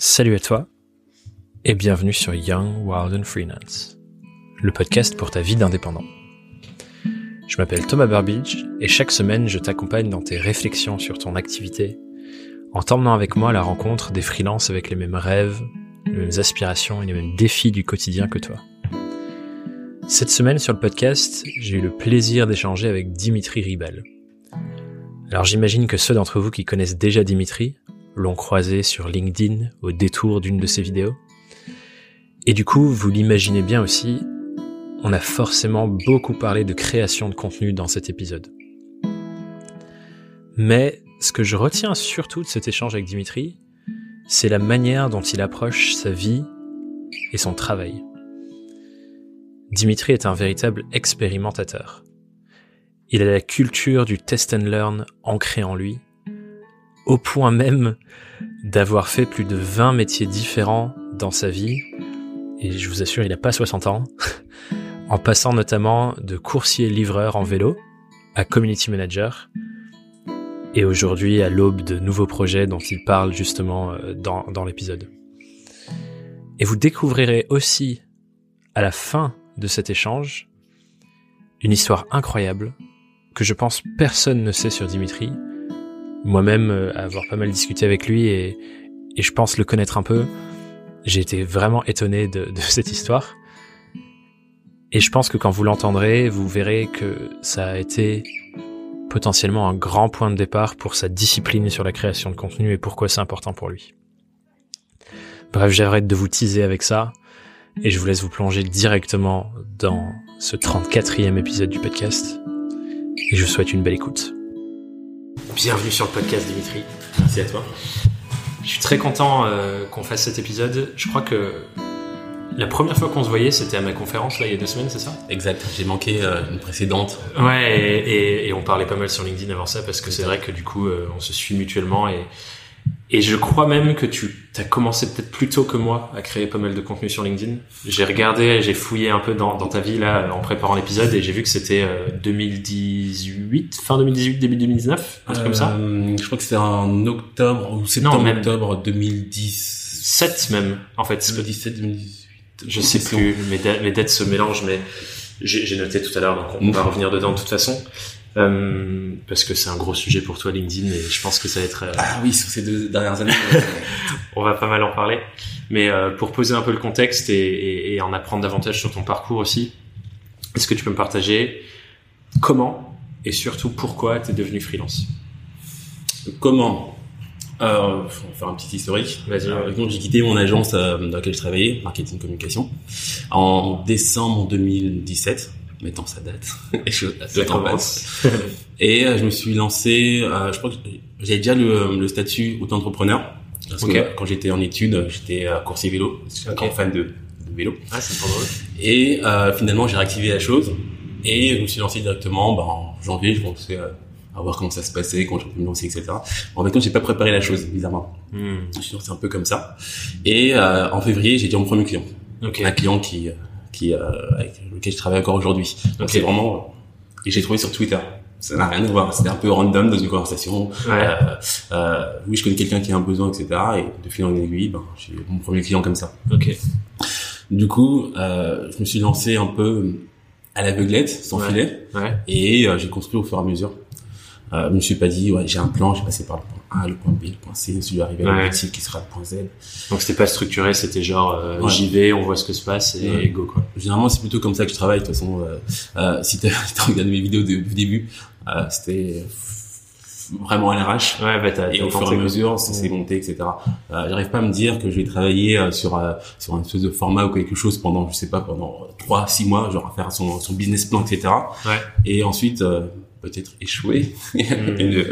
Salut à toi et bienvenue sur Young, Wild and Freelance, le podcast pour ta vie d'indépendant. Je m'appelle Thomas Burbidge et chaque semaine je t'accompagne dans tes réflexions sur ton activité en t'emmenant avec moi à la rencontre des freelances avec les mêmes rêves, les mêmes aspirations et les mêmes défis du quotidien que toi. Cette semaine sur le podcast, j'ai eu le plaisir d'échanger avec Dimitri Ribal. Alors j'imagine que ceux d'entre vous qui connaissent déjà Dimitri l'ont croisé sur LinkedIn au détour d'une de ses vidéos. Et du coup, vous l'imaginez bien aussi, on a forcément beaucoup parlé de création de contenu dans cet épisode. Mais ce que je retiens surtout de cet échange avec Dimitri, c'est la manière dont il approche sa vie et son travail. Dimitri est un véritable expérimentateur. Il a la culture du test and learn ancrée en lui, au point même d'avoir fait plus de 20 métiers différents dans sa vie, et je vous assure, il n'a pas 60 ans, en passant notamment de coursier-livreur en vélo à community manager, et aujourd'hui à l'aube de nouveaux projets dont il parle justement euh, dans, dans l'épisode. Et vous découvrirez aussi, à la fin de cet échange, une histoire incroyable que je pense personne ne sait sur Dimitri, moi-même euh, avoir pas mal discuté avec lui et, et, je pense le connaître un peu. J'ai été vraiment étonné de, de, cette histoire. Et je pense que quand vous l'entendrez, vous verrez que ça a été potentiellement un grand point de départ pour sa discipline sur la création de contenu et pourquoi c'est important pour lui. Bref, j'arrête de vous teaser avec ça et je vous laisse vous plonger directement dans ce 34e épisode du podcast. Et je vous souhaite une belle écoute. Bienvenue sur le podcast Dimitri. Merci à toi. Je suis très content euh, qu'on fasse cet épisode. Je crois que la première fois qu'on se voyait, c'était à ma conférence là il y a deux semaines, c'est ça? Exact. J'ai manqué euh, une précédente. Ouais, et, et, et, on parlait pas mal sur LinkedIn avant ça parce que c'est vrai que du coup, euh, on se suit mutuellement et et je crois même que tu as commencé peut-être plus tôt que moi à créer pas mal de contenu sur LinkedIn. J'ai regardé, j'ai fouillé un peu dans, dans, ta vie là en préparant l'épisode et j'ai vu que c'était euh, 2018, fin 2018, début 2019, un truc comme ça. Euh, je crois que c'était en octobre ou septembre, non, même octobre 2017 même. En fait, 2017, 2018. Je sais plus. Mes, mes dates se mélangent, mais j'ai noté tout à l'heure, donc on va revenir dedans de toute façon. Euh, parce que c'est un gros sujet pour toi LinkedIn et je pense que ça va être euh... ah oui sur ces deux dernières années on va pas mal en parler. Mais euh, pour poser un peu le contexte et, et, et, en apprendre davantage sur ton parcours aussi est-ce que tu peux me partager comment et surtout pourquoi tu es devenu freelance? Comment? Euh, on va faire un petit historique. Euh, donc j'ai quitté mon agence dans laquelle je travaillais, marketing communication, en décembre 2017 mettant sa date. et je, le temps passe. et euh, je me suis lancé, euh, je crois que j'avais déjà le, le statut auto-entrepreneur. Parce okay. que quand j'étais en études, j'étais euh, coursier vélo. J'étais okay. fan de, de, vélo. Ah, c'est pas drôle. Et euh, finalement, j'ai réactivé la chose. Et je me suis lancé directement bah, en janvier. Je pensais à voir comment ça se passait, quand je peux me lancer, etc. En fait, j'ai pas préparé la chose, bizarrement. Hmm. Je suis lancé un peu comme ça. Et euh, en février, j'ai dit mon premier client. Okay. Un client qui qui euh, avec lequel je travaille encore aujourd'hui. Donc c'est vraiment et j'ai trouvé sur Twitter. Ça n'a rien à voir. C'était un peu random dans une conversation. Ouais. Euh, euh, oui, je connais quelqu'un qui a un besoin, etc. Et de fil en aiguille, ben, j'ai mon premier client comme ça. Ok. Du coup, euh, je me suis lancé un peu à l'aveuglette, sans ouais. filet, ouais. et euh, j'ai construit au fur et à mesure. Euh, je me suis pas dit, ouais, j'ai un plan, j'ai passé par le point A, le point B, le point C, je suis arrivé à ouais. qui sera le point Z. Donc c'était pas structuré, c'était genre euh, ouais. j'y vais, on voit ce que se passe et ouais. go quoi. Généralement c'est plutôt comme ça que je travaille. De toute façon, euh, euh, si tu as regardé mes vidéos du début, euh, c'était vraiment à l'arrache. Ouais, bah t'as, et au fur et à mesure, ça s'est monté, etc. Euh, J'arrive pas à me dire que je vais travailler sur euh, sur un espèce de format ou quelque chose pendant, je sais pas, pendant trois, six mois, genre faire son, son business plan, etc. Ouais. Et ensuite euh, peut-être échouer Hmm. et ne,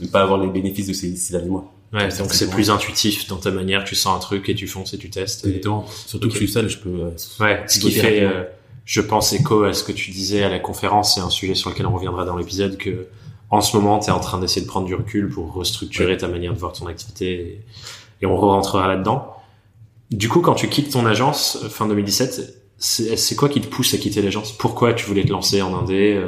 ne, pas avoir les bénéfices de ces six derniers mois. Ouais, donc c'est plus intuitif dans ta manière, tu sens un truc et tu fonces et tu testes. Exactement. Surtout okay. que je suis seul, je peux. Euh, ouais, ce qui fait, euh, je pense écho à ce que tu disais à la conférence, c'est un sujet sur lequel on reviendra dans l'épisode que en ce moment, tu es en train d'essayer de prendre du recul pour restructurer ouais. ta manière de voir ton activité et, et on rentrera là-dedans. Du coup, quand tu quittes ton agence fin 2017, c'est quoi qui te pousse à quitter l'agence? Pourquoi tu voulais te lancer en indé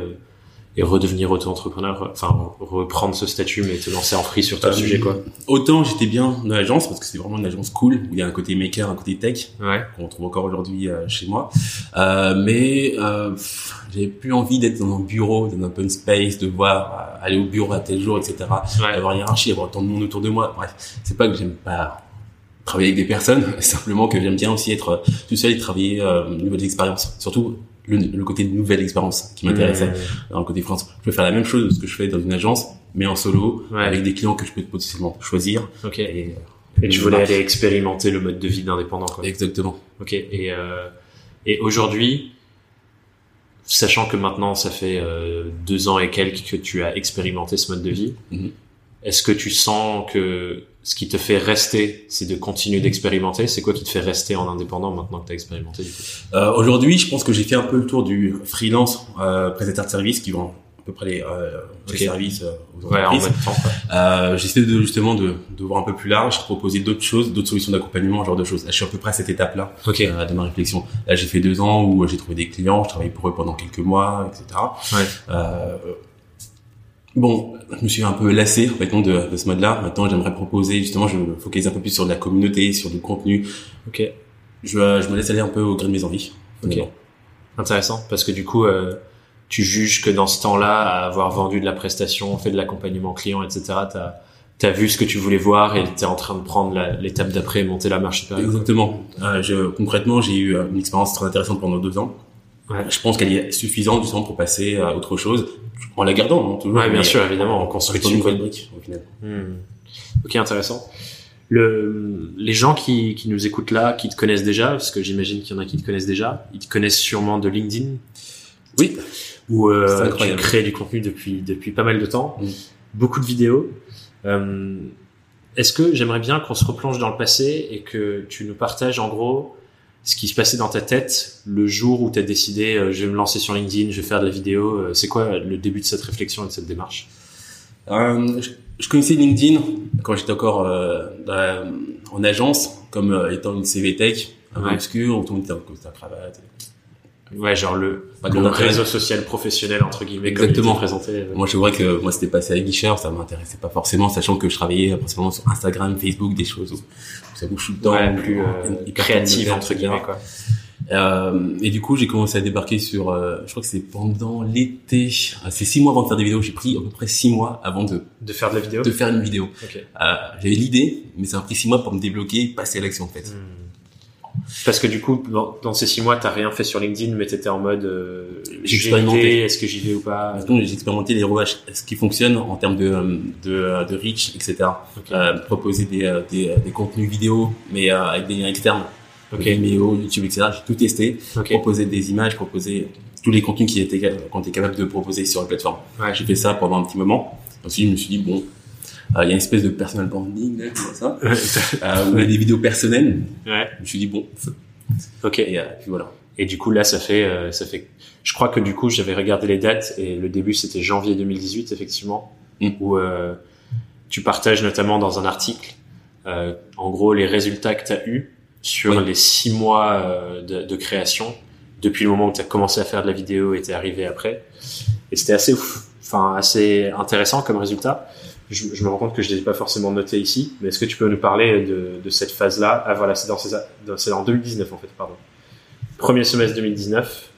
et redevenir auto-entrepreneur, enfin reprendre ce statut mais te lancer en free sur ton Euh, sujet quoi. Autant j'étais bien dans l'agence parce que c'est vraiment une agence cool où il y a un côté maker, un côté tech Ouais. qu'on trouve encore aujourd'hui euh, chez moi. Euh, mais euh, j'avais plus envie d'être dans un bureau, dans un open space, de voir aller au bureau à tel jour, etc. Ouais. Avoir une hiérarchie, avoir tant de monde autour de moi. Bref, c'est pas que j'aime pas travailler avec des personnes, simplement que j'aime bien aussi être tout seul et travailler euh, de nouvelles expériences. Surtout le, le côté de nouvelles expériences qui m'intéressait Mmh. dans le côté France. Je peux faire la même chose que ce que je fais dans une agence, mais en solo, Ouais. avec des clients que je peux potentiellement choisir. Ok. Et, Et tu voulais aller expérimenter le mode de vie d'indépendant quoi. Exactement. Ok. Et euh, et aujourd'hui, sachant que maintenant ça fait euh, deux ans et quelques que tu as expérimenté ce mode de vie, Mhm. est-ce que tu sens que ce qui te fait rester, c'est de continuer d'expérimenter C'est quoi qui te fait rester en indépendant maintenant que tu as expérimenté du coup? Euh, Aujourd'hui, je pense que j'ai fait un peu le tour du freelance euh, prestataire de services qui vend à peu près les, euh, les services euh, aux Ouais, en entreprises. temps. quoi. Euh, J'essaie de justement de, de voir un peu plus large, proposer d'autres choses, d'autres solutions d'accompagnement, ce genre de choses. Là, je suis à peu près à cette étape-là Ok. euh, de ma réflexion. Là, j'ai fait deux ans où j'ai trouvé des clients, je travaillais pour eux pendant quelques mois, etc. Ouais. Bon, je me suis un peu lassé maintenant de, de ce mode-là. Maintenant, j'aimerais proposer justement, je me focalise un peu plus sur de la communauté, sur du contenu. Ok. Je, je me laisse aller un peu au gré de mes envies. Ok. Intéressant, parce que du coup, euh, tu juges que dans ce temps-là, à avoir vendu de la prestation, fait de l'accompagnement client, etc., t'as as vu ce que tu voulais voir et t'es en train de prendre l'étape d'après et monter la marche supérieure. Exactement. Euh, je, concrètement, j'ai eu euh, une expérience très intéressante pendant deux ans. Ouais. Je pense qu'elle est suffisante justement pour passer à autre chose, en la gardant, hein, toujours. Ouais, bien sûr, évidemment, en construisant une nouvelle brique, au final. Hmm. Ok, intéressant. Le, les gens qui, qui nous écoutent là, qui te connaissent déjà, parce que j'imagine qu'il y en a qui te connaissent déjà, ils te connaissent sûrement de LinkedIn, Oui. où euh, tu crées du contenu depuis depuis pas mal de temps, Mm. beaucoup de vidéos. Euh, Est-ce que j'aimerais bien qu'on se replonge dans le passé et que tu nous partages en gros ce qui se passait dans ta tête le jour où tu as décidé euh, je vais me lancer sur LinkedIn, je vais faire de la vidéo. euh, C'est quoi le début de cette réflexion et de cette démarche? Euh, je, je connaissais LinkedIn quand j'étais encore euh, la- en agence, comme euh, étant une CV tech, un peu Ouais. obscure, où tout le monde était en cravate. Ouais, genre le, de le réseau social professionnel entre guillemets. Exactement. Comme présenté. euh. Moi, je vois que moi, c'était passé à Guichard, ça m'intéressait pas forcément, sachant que je travaillais euh, principalement sur Instagram, Facebook, des choses où ça bouge tout le temps. Ouais, plus euh, créative entre guillemets quoi. Euh, et du coup, j'ai commencé à débarquer sur, euh, je crois que c'est pendant l'été. Ah, C'est six mois avant de faire des vidéos. J'ai pris à peu près six mois avant de, De faire de la vidéo. de faire une vidéo. Ok. Euh, J'avais l'idée, mais ça a pris six mois pour me débloquer et passer à l'action en fait. Hmm. Parce que du coup, dans, dans ces six mois, t'as rien fait sur LinkedIn, mais t'étais en mode euh, expérimenté. Est-ce que j'y vais ou pas? Que j'ai expérimenté les rouages, ce qui fonctionne en termes de, euh, de, euh, de reach, etc. Euh, proposer des, euh, des, des contenus vidéo, mais euh, avec des liens externes. Ok. Vimeo, YouTube, etc. J'ai tout testé. Ok. Proposer des images, proposer tous les contenus qui étaient, qu'on était capable de proposer sur la plateforme. Ouais. J'ai fait ça pendant un petit moment. Ensuite, je me suis dit, bon, euh, il y a une espèce de personal branding, là, comme ça, euh, où il y a des vidéos personnelles. ouais. Je me suis dit, bon, Ok. et euh, puis voilà. Et du coup, là, ça fait, euh, ça fait. Je crois que du coup, j'avais regardé les dates et le début, c'était janvier 2018, effectivement, Mm. où tu partages notamment dans un article, en gros, les résultats que tu as eus sur les six mois de, de création, depuis le moment où tu as commencé à faire de la vidéo et t'es arrivé après. Et c'était assez, ouf- enfin, assez intéressant comme résultat. Je, je me rends compte que je ne l'ai pas forcément noté ici, mais est-ce que tu peux nous parler de, de cette phase-là Ah voilà, c'est dans dans- en 2019 en fait, pardon. Premier semestre 2019,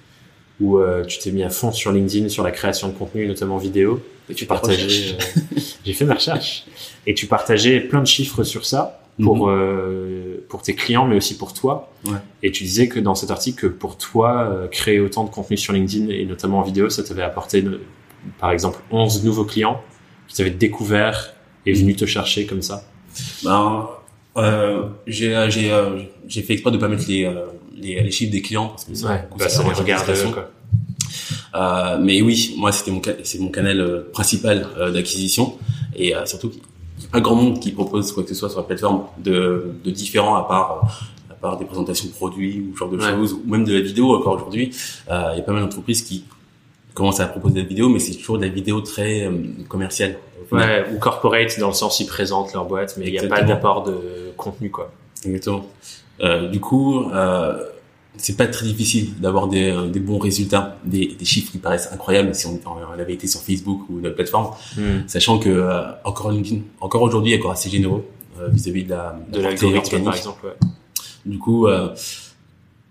où euh, tu t'es mis à fond sur LinkedIn, sur la création de contenu, notamment vidéo, et tu partageais. euh, J'ai fait ma recherche, et tu partageais plein de chiffres sur ça pour Mhm. euh, pour tes clients, mais aussi pour toi. Ouais. Et tu disais que dans cet article, que pour toi, euh, créer autant de contenu sur LinkedIn et notamment en vidéo, ça t'avait apporté, par exemple, 11 nouveaux clients qui t'avaient découvert et venus te chercher comme ça. Ben, euh, j'ai euh, j'ai euh, j'ai fait exprès de pas mettre les euh, les, les chiffres des clients parce que ça, Ouais, bah, ça regarde quoi. Euh, mais oui, moi c'était mon c'est mon canal euh, principal d'acquisition et surtout qu'il n'y a pas grand monde qui propose quoi que ce soit sur la plateforme de, de différent à part à part des présentations de produits ou ce genre de Ouais. choses ou même de la vidéo encore aujourd'hui. Euh, Il y a pas mal d'entreprises qui commencent à proposer de la vidéo, mais c'est toujours de la vidéo très euh, commerciale. au final. Ouais, ou corporate dans le sens ils présentent leur boîte, mais il n'y a pas d'apport de contenu quoi. Exactement. Euh, du coup, euh, c'est pas très difficile d'avoir des, euh, des, bons résultats, des, des, chiffres qui paraissent incroyables si on, on avait été sur Facebook ou notre plateforme, hmm. sachant que euh, encore LinkedIn, encore aujourd'hui, encore assez généreux euh, vis-à-vis de la de l'algorithme par exemple. Ouais. Du coup,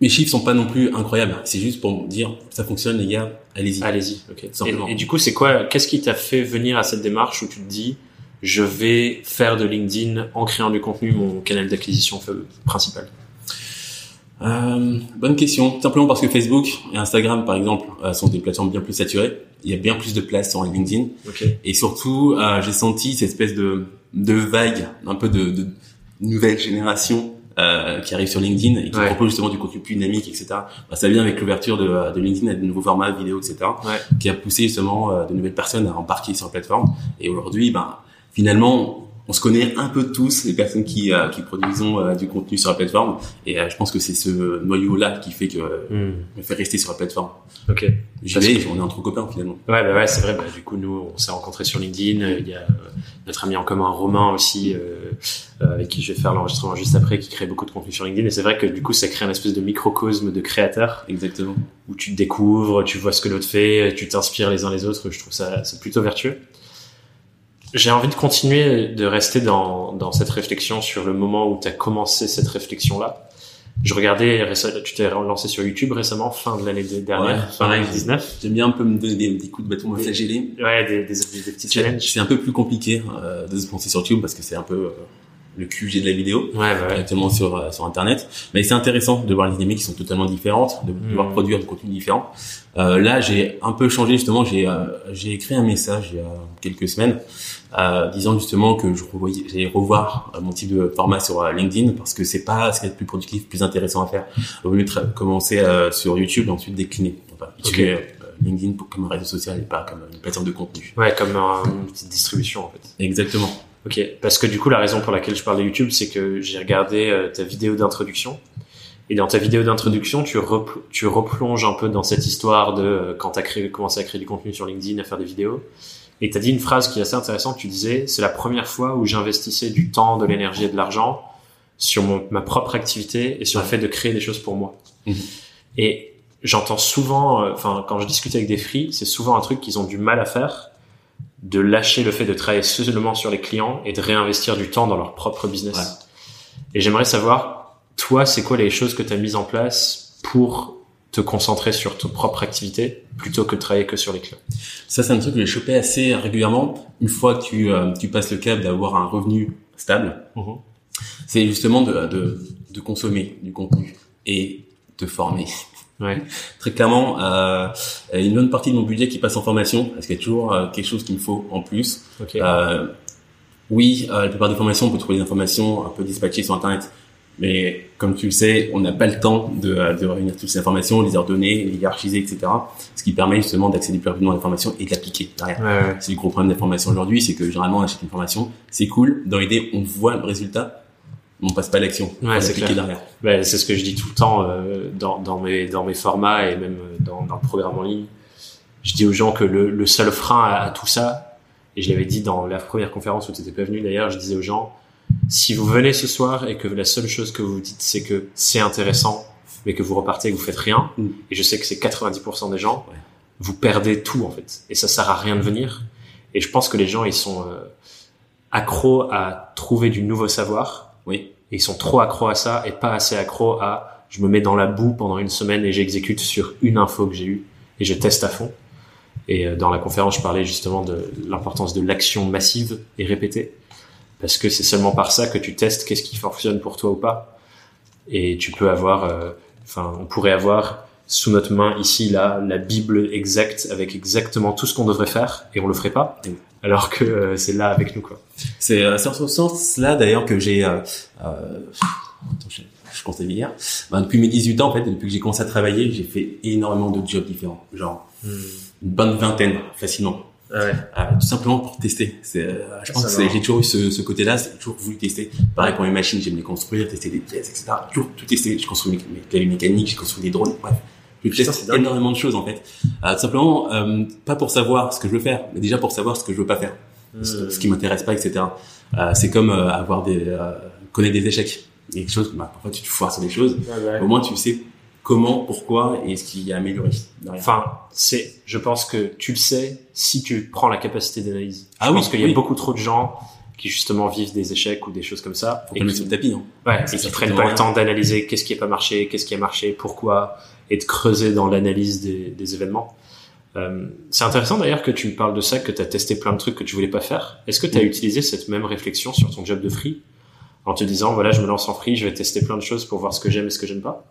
mes chiffres sont pas non plus incroyables. C'est juste pour dire ça fonctionne les gars, allez-y. Allez-y. Ok. Et, et, du coup, c'est quoi Qu'est-ce qui t'a fait venir à cette démarche où tu te dis je vais faire de LinkedIn en créant du contenu mon canal d'acquisition principal? Euh, bonne question. Simplement parce que Facebook et Instagram, par exemple, euh, sont des plateformes bien plus saturées. Il y a bien plus de place sur LinkedIn. Et surtout, euh, j'ai senti cette espèce de, de vague, un peu de, de nouvelle génération euh, qui arrive sur LinkedIn et qui propose justement du contenu plus dynamique, etc. Bah, ça vient avec l'ouverture de, de, LinkedIn à de nouveaux formats vidéo, etc. Qui a poussé justement de nouvelles personnes à embarquer sur la plateforme. Et aujourd'hui, ben, finalement, on se connaît un peu tous les personnes qui euh, qui produisent euh, du contenu sur la plateforme et euh, je pense que c'est ce noyau là qui fait que hmm. on fait rester sur la plateforme. Ok. J'y vais, on est entre copains finalement. Ouais bah ouais c'est vrai. Bah, du coup nous on s'est rencontrés sur LinkedIn. Il y a notre ami en commun Romain aussi avec qui je vais faire l'enregistrement juste après qui crée beaucoup de contenu sur LinkedIn et c'est vrai que du coup ça crée un espèce de microcosme de créateurs. Exactement. Où tu te découvres, tu vois ce que l'autre fait, tu t'inspires les uns les autres. Je trouve ça c'est plutôt vertueux. J'ai envie de continuer de rester dans, dans cette réflexion sur le moment où tu as commencé cette réflexion-là. Je regardais, tu t'es lancé sur YouTube récemment, fin de l'année dernière, fin 2019. J'aime bien un peu me donner des, coups de bâton, me flageller. Ouais, des, des, des, petits challenges. C'est un peu plus compliqué euh, de se penser sur YouTube parce que c'est un peu euh, le QG de la vidéo, ouais, ouais. directement sur euh, sur Internet. Mais c'est intéressant de voir les dynamiques qui sont totalement différentes, de pouvoir hmm. produire du contenu différent. Euh, là, j'ai un peu changé justement. J'ai euh, j'ai écrit un message il y a quelques semaines euh, disant justement que je j'allais revoir mon type de format sur LinkedIn parce que c'est pas ce qui est le plus productif, plus intéressant à faire. Au lieu de commencer sur YouTube et ensuite décliner. Enfin, LinkedIn comme un réseau social et pas comme une plateforme de contenu. Ouais, comme une petite distribution en fait. Exactement. Ok, parce que du coup la raison pour laquelle je parle de YouTube, c'est que j'ai regardé euh, ta vidéo d'introduction. Et dans ta vidéo d'introduction, tu, tu replonges un peu dans cette histoire de euh, quand tu as commencé à créer du contenu sur LinkedIn, à faire des vidéos. Et tu as dit une phrase qui est assez intéressante. Tu disais, c'est la première fois où j'investissais du temps, de l'énergie et de l'argent sur mon, ma propre activité et sur le fait de créer des choses pour moi. Mhm. Et j'entends souvent, euh, enfin, quand je discute avec des free, c'est souvent un truc qu'ils ont du mal à faire de lâcher le fait de travailler seulement sur les clients et de réinvestir du temps dans leur propre business. Et j'aimerais savoir, toi, c'est quoi les choses que tu as mises en place pour te concentrer sur ta propre activité plutôt que de travailler que sur les clients? Ça, c'est un truc que j'ai chopé assez régulièrement. Une fois que tu, euh, tu passes le cap d'avoir un revenu stable, mm-hmm. c'est justement de, de, de consommer du contenu et de former. Ouais. Très clairement, euh, une bonne partie de mon budget qui passe en formation, parce qu'il y a toujours euh, quelque chose qu'il me faut en plus. Euh, oui, euh, la plupart des formations, on peut trouver des informations un peu dispatchées sur Internet. Mais comme tu le sais, on n'a pas le temps de, euh, de réunir toutes ces informations, les ordonner, les hiérarchiser, etc. Ce qui permet justement d'accéder plus rapidement à l'information et de l'appliquer derrière. Ouais, C'est le gros problème d'information aujourd'hui, c'est que généralement on achète une formation, c'est cool, dans l'idée on voit le résultat, on passe pas à l'action. Ouais, c'est. Derrière. Ben, c'est ce que je dis tout le temps euh, dans, dans, mes, dans mes formats et même euh, dans, dans, le programme en ligne. Je dis aux gens que le, le seul frein à, tout ça, et je l'avais dit dans la première conférence où tu n'étais pas venu d'ailleurs, je disais aux gens, si vous venez ce soir et que la seule chose que vous vous dites c'est que c'est intéressant, mais que vous repartez et que vous faites rien, mm. et je sais que c'est 90% des gens, vous perdez tout en fait. Et ça sert à rien de venir. Et je pense que les gens, ils sont euh, accros à trouver du nouveau savoir oui. Et ils sont trop accros à ça et pas assez accros à je me mets dans la boue pendant une semaine et j'exécute sur une info que j'ai eue et je teste à fond. Et euh, dans la conférence, je parlais justement de l'importance de l'action massive et répétée. Parce que c'est seulement par ça que tu testes qu'est-ce qui fonctionne pour toi ou pas. Et tu peux avoir, euh, enfin, on pourrait avoir sous notre main ici là la Bible exacte avec exactement tout ce qu'on devrait faire et on le ferait pas alors que euh, c'est là avec nous quoi. C'est euh, sur ce sens-là d'ailleurs que j'ai euh, euh, je, je comptais hier. Ben, depuis mes 18 ans en fait, depuis que j'ai commencé à travailler, j'ai fait énormément de jobs différents, genre hmm. une bonne vingtaine facilement. Ah ouais. Euh, tout simplement pour tester. C'est, je pense que j'ai toujours eu ce, ce côté-là, j'ai toujours voulu tester. Pareil pour mes machines, j'aime les construire, tester des pièces, etc. Toujours tout tester. Je construis mes, mes claviers mécaniques, j'ai construit des drones, bref. Je teste énormément de choses en fait. Euh, tout simplement, euh, pas pour savoir ce que je veux faire, mais déjà pour savoir ce que je veux pas faire, ce, hmm. qui m'intéresse pas, etc. Euh, c'est comme euh, avoir des connaître des échecs. Il y a quelque chose, bah, parfois tu te foires sur des choses. Au moins tu sais comment, pourquoi et ce qui a amélioré. Enfin, c'est, je pense que tu le sais si tu prends la capacité d'analyse. Ah je oui, pense qu'il y a oui. beaucoup trop de gens qui justement vivent des échecs ou des choses comme ça Faut et pas le qui, mettre sur le tapis. Hein. ouais, Ça, et qui prennent pas rien. le temps d'analyser qu'est-ce qui a pas marché, qu'est-ce qui a marché, pourquoi, et de creuser dans l'analyse des, des événements. Euh, c'est intéressant d'ailleurs que tu me parles de ça, que tu as testé plein de trucs que tu voulais pas faire. Est-ce que tu as Mm. utilisé cette même réflexion sur ton job de free en te disant voilà je me lance en free, je vais tester plein de choses pour voir ce que j'aime et ce que j'aime pas?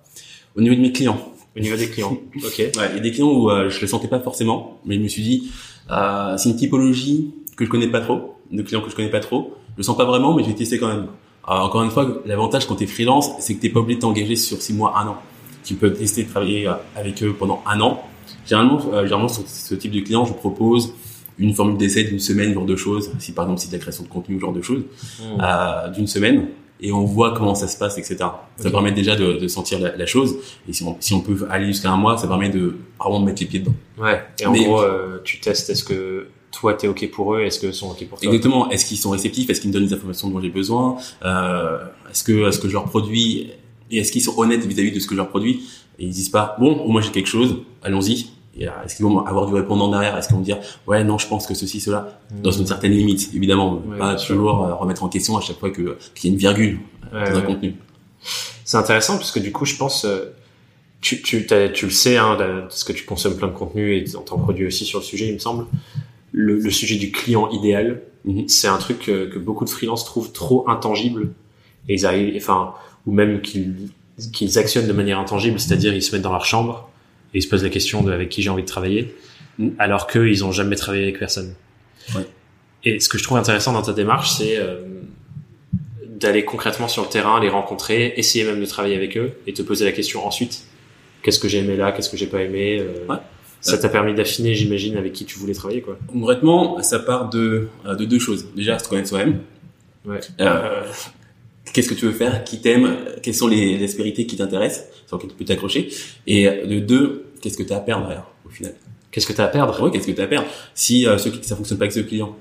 Au niveau de mes clients, au niveau des clients Ok. Ouais, il y a des clients où euh, je le sentais pas forcément, mais je me suis dit, euh, c'est une typologie que je connais pas trop, de clients que je connais pas trop. Je le sens pas vraiment, mais je vais tester quand même. Alors, encore une fois, l'avantage quand t'es freelance, c'est que t'es pas obligé de t'engager sur six mois, un an. Tu peux tester de travailler euh, avec eux pendant un an. Généralement, euh, généralement sur ce type de client, je propose une formule d'essai d'une semaine, genre de choses. Si par exemple c'est de la création de contenu, genre de choses, Mm. euh, d'une semaine et on voit comment ça se passe, etc. Ça permet déjà de, de sentir la, la chose et si on, si on peut aller jusqu'à un mois, ça permet de vraiment mettre les pieds dedans. Ouais. Et en Mais- gros, euh, tu testes est-ce que toi t'es ok pour eux, est-ce que eux sont ok pour toi? Exactement. Est-ce qu'ils sont réceptifs? Est-ce qu'ils me donnent les informations dont j'ai besoin? Euh, Est-ce que est-ce que je leur produis et est-ce qu'ils sont honnêtes vis-à-vis de ce que je leur produis Et ils disent pas bon, au moins j'ai quelque chose, allons-y. Et, euh, Est-ce qu'ils vont avoir du répondant derrière Est-ce qu'ils vont me dire ouais non je pense que ceci cela dans une certaine limite évidemment Mm. Ouais, pas toujours euh, remettre en question à chaque fois que qu'il y a une virgule Ouais, dans un contenu. C'est intéressant parce que du coup, je pense, euh, tu, tu, tu le sais, hein, parce que tu consommes plein de contenu et t'en produis aussi sur le sujet, il me semble. Le, le sujet du client idéal, Mhm. c'est un truc que, que beaucoup de freelances trouvent trop intangible et ils arrivent, enfin, ou même qu'ils qu'ils actionnent de manière intangible, c'est-à-dire ils se mettent dans leur chambre et ils se posent la question de avec qui j'ai envie de travailler, Mhm. alors qu'eux, ils ont jamais travaillé avec personne. Ouais. Et ce que je trouve intéressant dans ta démarche, c'est euh, d'aller concrètement sur le terrain, les rencontrer, essayer même de travailler avec eux et te poser la question ensuite. Qu'est-ce que j'ai aimé là? Qu'est-ce que j'ai pas aimé? Euh, Ouais. Ça t'a permis d'affiner, j'imagine, avec qui tu voulais travailler, quoi. Concrètement, ça part de, euh, de deux choses. Déjà, se connaître soi-même. Ouais. Euh, Qu'est-ce que tu veux faire Qui t'aime Quelles sont les aspérités qui t'intéressent Sur lesquelles tu peux t'accrocher Et euh, de deux, qu'est-ce que tu as à perdre au final Qu'est-ce que t'as à perdre? Ouais, qu'est-ce que tu as à perdre? Si euh, ce, ça fonctionne pas avec ce client,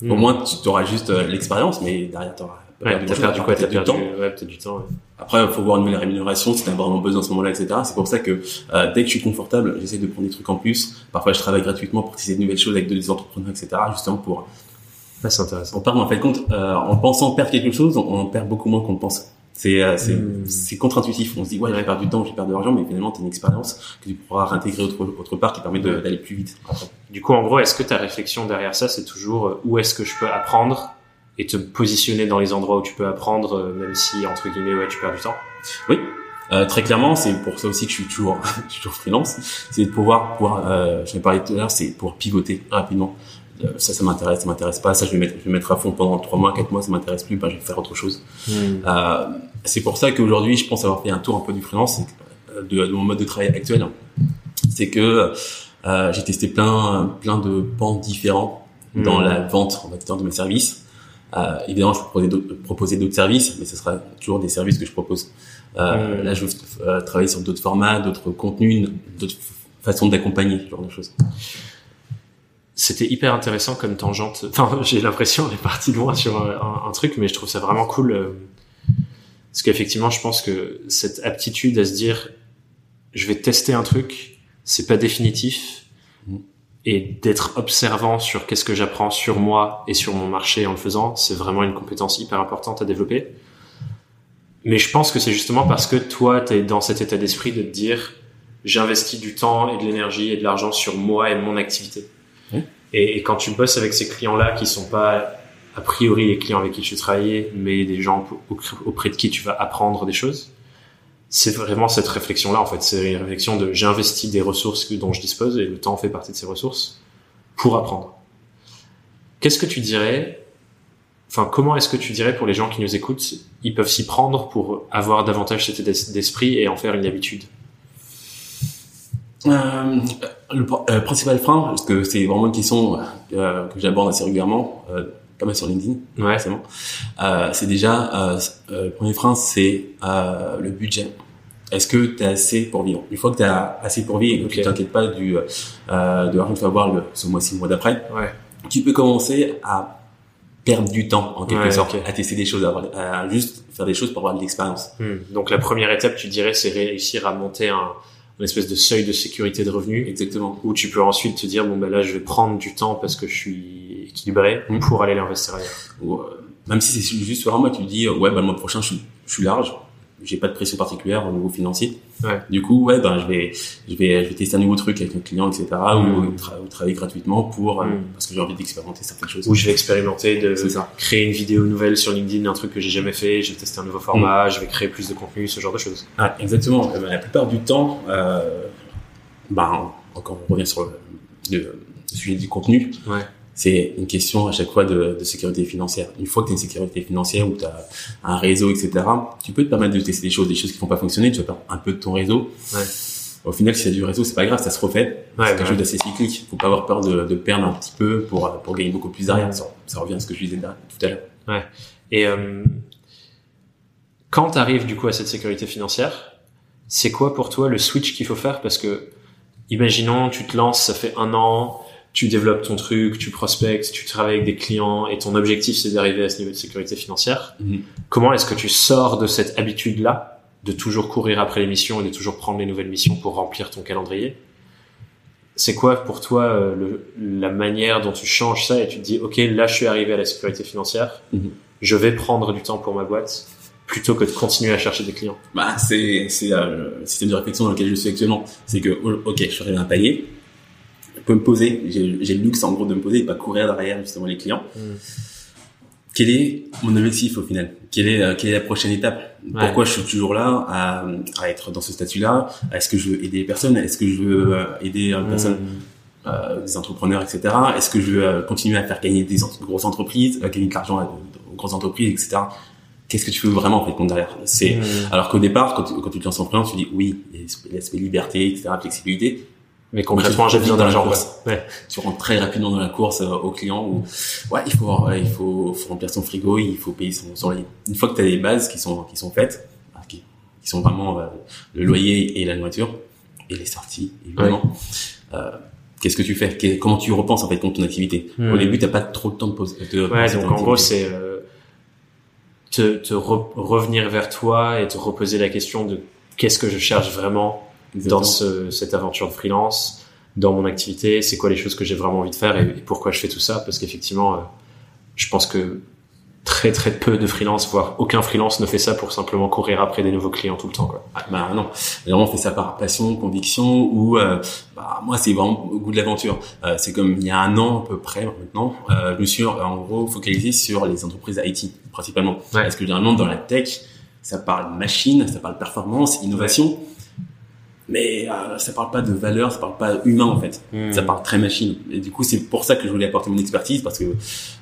Hmm. au moins tu auras juste euh, l'expérience, mais derrière tu auras Ouais, t'as perdu quoi? T'as du temps. ouais, peut-être du temps. ouais. Après, il faut voir une nouvelle rémunération si tu as vraiment besoin à ce moment-là, etc. C'est pour ça que euh, dès que je suis confortable, j'essaie de prendre des trucs en plus. Parfois, je travaille gratuitement pour tester de nouvelles choses avec des entrepreneurs, etc. Justement pour C'est intéressant. on perd en fait compte euh, en pensant perdre quelque chose on, on perd beaucoup moins qu'on le pense. C'est euh, Hmm. contre-intuitif. On se dit ouais j'ai perdu du temps j'ai perdu de l'argent mais finalement t'as une expérience que tu pourras réintégrer autre, autre part qui permet de- d'aller plus vite. Du coup, en gros, est-ce que ta réflexion derrière ça, c'est toujours euh, où est-ce que je peux apprendre et te positionner dans les endroits où tu peux apprendre, euh, même si, entre guillemets, ouais, tu perds du temps? Oui. Euh, très clairement c'est pour ça aussi que je suis toujours je suis toujours freelance. C'est de pouvoir pouvoir euh, je vais parler tout à l'heure c'est pour pivoter rapidement ça ça m'intéresse ça m'intéresse pas ça je vais mettre je vais mettre à fond pendant trois mois quatre mois ça m'intéresse plus ben, je vais faire autre chose Euh, c'est pour ça qu'aujourd'hui, je pense avoir fait un tour un peu du freelance, euh, de, de mon mode de travail actuel. C'est que euh, j'ai testé plein, plein de pans différents dans Mhm. la vente, va dire, de mes services. Euh, évidemment, je peux proposer d'autres, services, mais ce sera toujours des services que je propose. Euh, Mhm. Là, je veux euh, travailler sur d'autres formats, d'autres contenus, d'autres façons d'accompagner, ce genre de choses. C'était hyper intéressant comme tangente. Enfin, j'ai l'impression on est parti loin sur un, un truc, mais je trouve ça vraiment cool. euh, Parce qu'effectivement, je pense que cette aptitude à se dire, je vais tester un truc, c'est pas définitif, Mm. et d'être observant sur qu'est-ce que j'apprends sur moi et sur mon marché en le faisant, c'est vraiment une compétence hyper importante à développer. Mais je pense que c'est justement parce que toi, tu es dans cet état d'esprit de te dire, j'investis du temps et de l'énergie et de l'argent sur moi et mon activité. Et, quand tu bosses avec ces clients-là qui sont pas a priori les clients avec qui tu travailles, mais des gens au- auprès de qui tu vas apprendre des choses, c'est vraiment cette réflexion-là en fait. C'est une réflexion de j'ai investi des ressources dont je dispose et le temps fait partie de ces ressources pour apprendre. Qu'est-ce que tu dirais Enfin, comment est-ce que tu dirais pour les gens qui nous écoutent, ils peuvent s'y prendre pour avoir davantage cet état d'esprit et en faire une habitude? Euh, le euh, principal frein, parce que c'est vraiment une question euh, que j'aborde assez régulièrement, pas mal sur LinkedIn, Ouais. forcément. Euh, c'est déjà, le premier frein, c'est le budget. Est-ce que tu as assez pour vivre? Une fois que tu as assez pour vivre, et que tu t'inquiètes pas du, euh, de l'argent que tu vas avoir le, ce mois-ci, le mois d'après, Ouais. tu peux commencer à perdre du temps en quelque Ouais, sorte à tester des choses, à juste faire des choses pour avoir de l'expérience. Hmm. Donc la première étape, tu dirais, c'est réussir à monter un, une espèce de seuil de sécurité de revenus Exactement. où tu peux ensuite te dire bon ben là je vais prendre du temps parce que je suis équilibré Mm. pour aller l'investir ailleurs. Ou, euh, même si c'est juste sur un mois, tu dis ouais bah le mois prochain je suis large, j'ai pas de pression particulière au niveau financier. Ouais. Du coup ouais ben je vais je vais je vais tester un nouveau truc avec un client etc Mm. ou, tra- ou travailler gratuitement pour euh, Mm. parce que j'ai envie d'expérimenter certaines choses. Où je vais expérimenter de ça. créer une vidéo nouvelle sur LinkedIn, un truc que j'ai jamais fait, je vais tester un nouveau format, je vais créer plus de contenu, ce genre de choses. Ah, exactement. Ben, la plupart du temps, euh, ben, encore on revient sur le, le- le sujet du contenu. Ouais. C'est une question à chaque fois de, de sécurité financière. Une fois que tu as une sécurité financière ou tu as un réseau, etc., tu peux te permettre de tester des choses, des choses qui vont pas fonctionner, tu vas perdre un peu de ton réseau. Ouais. Au final, si c'est du réseau, c'est pas grave, ça se refait. Ouais, c'est quelque ouais. chose d'assez cyclique. Faut pas avoir peur de, de perdre un petit peu pour, pour gagner beaucoup plus derrière. Ça, ça revient à ce que je disais tout à l'heure. Et euh, quand tu arrives du coup à cette sécurité financière, c'est quoi pour toi le switch qu'il faut faire? Parce que, imaginons, tu te lances, ça fait un an, tu développes ton truc, tu prospectes, tu travailles avec des clients et ton objectif c'est d'arriver à ce niveau de sécurité financière. Mhm. Comment est-ce que tu sors de cette habitude-là de toujours courir après les missions et de toujours prendre les nouvelles missions pour remplir ton calendrier? C'est quoi pour toi euh, le- la manière dont tu changes ça et tu te dis ok là je suis arrivé à la sécurité financière, Mhm. je vais prendre du temps pour ma boîte plutôt que de continuer à chercher des clients. Bah, c'est c'est euh, le système de réflexion dans lequel je suis actuellement. C'est que oh, ok, je suis arrivé à un palier, peux me poser. J'ai le luxe en gros de me poser et pas courir derrière justement les clients. Quel est mon objectif au final? Quelle est euh, quelle est la prochaine étape? Pourquoi je suis toujours là à, à être dans ce statut-là? Est-ce que je veux aider les personnes? Est-ce que je veux euh, aider euh, personnes, euh, des entrepreneurs, etc. Est-ce que je veux continuer à faire gagner des grosses entreprises, euh, gagner de l'argent aux grosses entreprises, etc. Qu'est-ce que tu veux vraiment en fait derrière? C'est Mm. alors qu'au départ, quand tu, quand tu te lances en freelance, tu dis oui, l'aspect liberté, etc., flexibilité. Mais concrètement, j'ai besoin d'argent. Ouais. Tu rentres très rapidement dans la course euh, au client où ouais, il faut ouais, il faut, faut remplir son frigo, il faut payer son, son loyer. Une fois que tu as les bases qui sont qui sont faites, qui, qui sont vraiment euh, le loyer et la nourriture et les sorties évidemment. Euh, Qu'est-ce que tu fais? Comment tu repenses en fait contre ton activité? Hmm. Au début, t'as pas trop de temps de poser. De Ouais, donc en gros, c'est euh, te, te re- revenir vers toi et te reposer la question de qu'est-ce que je cherche vraiment Exactement. dans ce, cette aventure de freelance, dans mon activité, c'est quoi les choses que j'ai vraiment envie de faire et, et pourquoi je fais tout ça? Parce qu'effectivement, euh, je pense que très très peu de freelance, voire aucun freelance ne fait ça pour simplement courir après des nouveaux clients tout le temps. Quoi. Ah, bah non, vraiment fait ça par passion, conviction, ou euh, bah, moi c'est vraiment au goût de l'aventure. Euh, c'est comme il y a un an à peu près maintenant, euh, je me suis en gros focalisé sur les entreprises IT principalement. Ouais. Parce que généralement dans la tech, ça parle machine, ça parle performance, innovation, mais euh, ça parle pas de valeur, ça parle pas humain en fait. Hmm. Ça parle très machine. Et du coup, c'est pour ça que je voulais apporter mon expertise parce que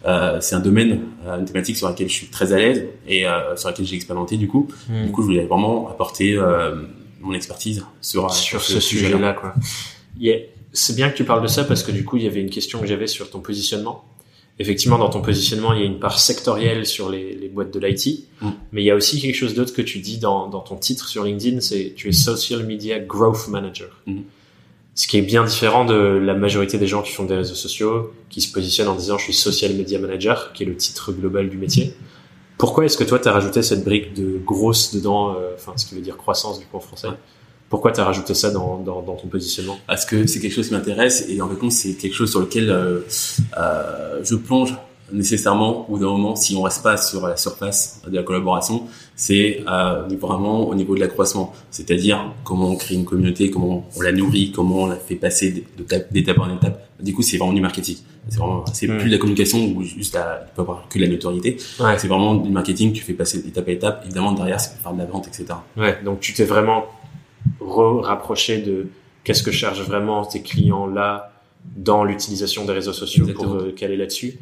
euh, c'est un domaine, euh, une thématique sur laquelle je suis très à l'aise et euh, sur laquelle j'ai expérimenté du coup. Hmm. Du coup, je voulais vraiment apporter euh, mon expertise sur, euh, sur ce sujet-là. quoi. Y a- C'est bien que tu parles de ça parce que du coup, il y avait une question que j'avais sur ton positionnement. Effectivement, dans ton positionnement, il y a une part sectorielle sur les, les boîtes de l'IT, Mm. mais il y a aussi quelque chose d'autre que tu dis dans, dans ton titre sur LinkedIn, c'est tu es Social Media Growth Manager. Mm. Ce qui est bien différent de la majorité des gens qui font des réseaux sociaux, qui se positionnent en disant je suis Social Media Manager, qui est le titre global du métier. Pourquoi est-ce que toi, tu as rajouté cette brique de grosse dedans, euh, enfin, ce qui veut dire croissance du coup en français? Ouais. Pourquoi tu as rajouté ça dans, dans, dans ton positionnement? Parce que c'est quelque chose qui m'intéresse et en fait, c'est quelque chose sur lequel euh, euh, je plonge nécessairement ou d'un moment si on reste pas sur la surface de la collaboration. C'est euh, vraiment au niveau de l'accroissement. C'est-à-dire comment on crée une communauté comment on la nourrit comment on la fait passer d'étape en étape. Du coup c'est vraiment du marketing. C'est vraiment c'est Hmm. plus de la communication où juste la, il peut avoir que la notoriété. Ouais. c'est vraiment du marketing tu fais passer d'étape à étape. Évidemment derrière c'est faire de la vente etc Ouais, donc tu t'es vraiment rapproché de qu'est-ce que cherchent vraiment tes clients là dans l'utilisation des réseaux sociaux Exactement. pour euh, caler là-dessus.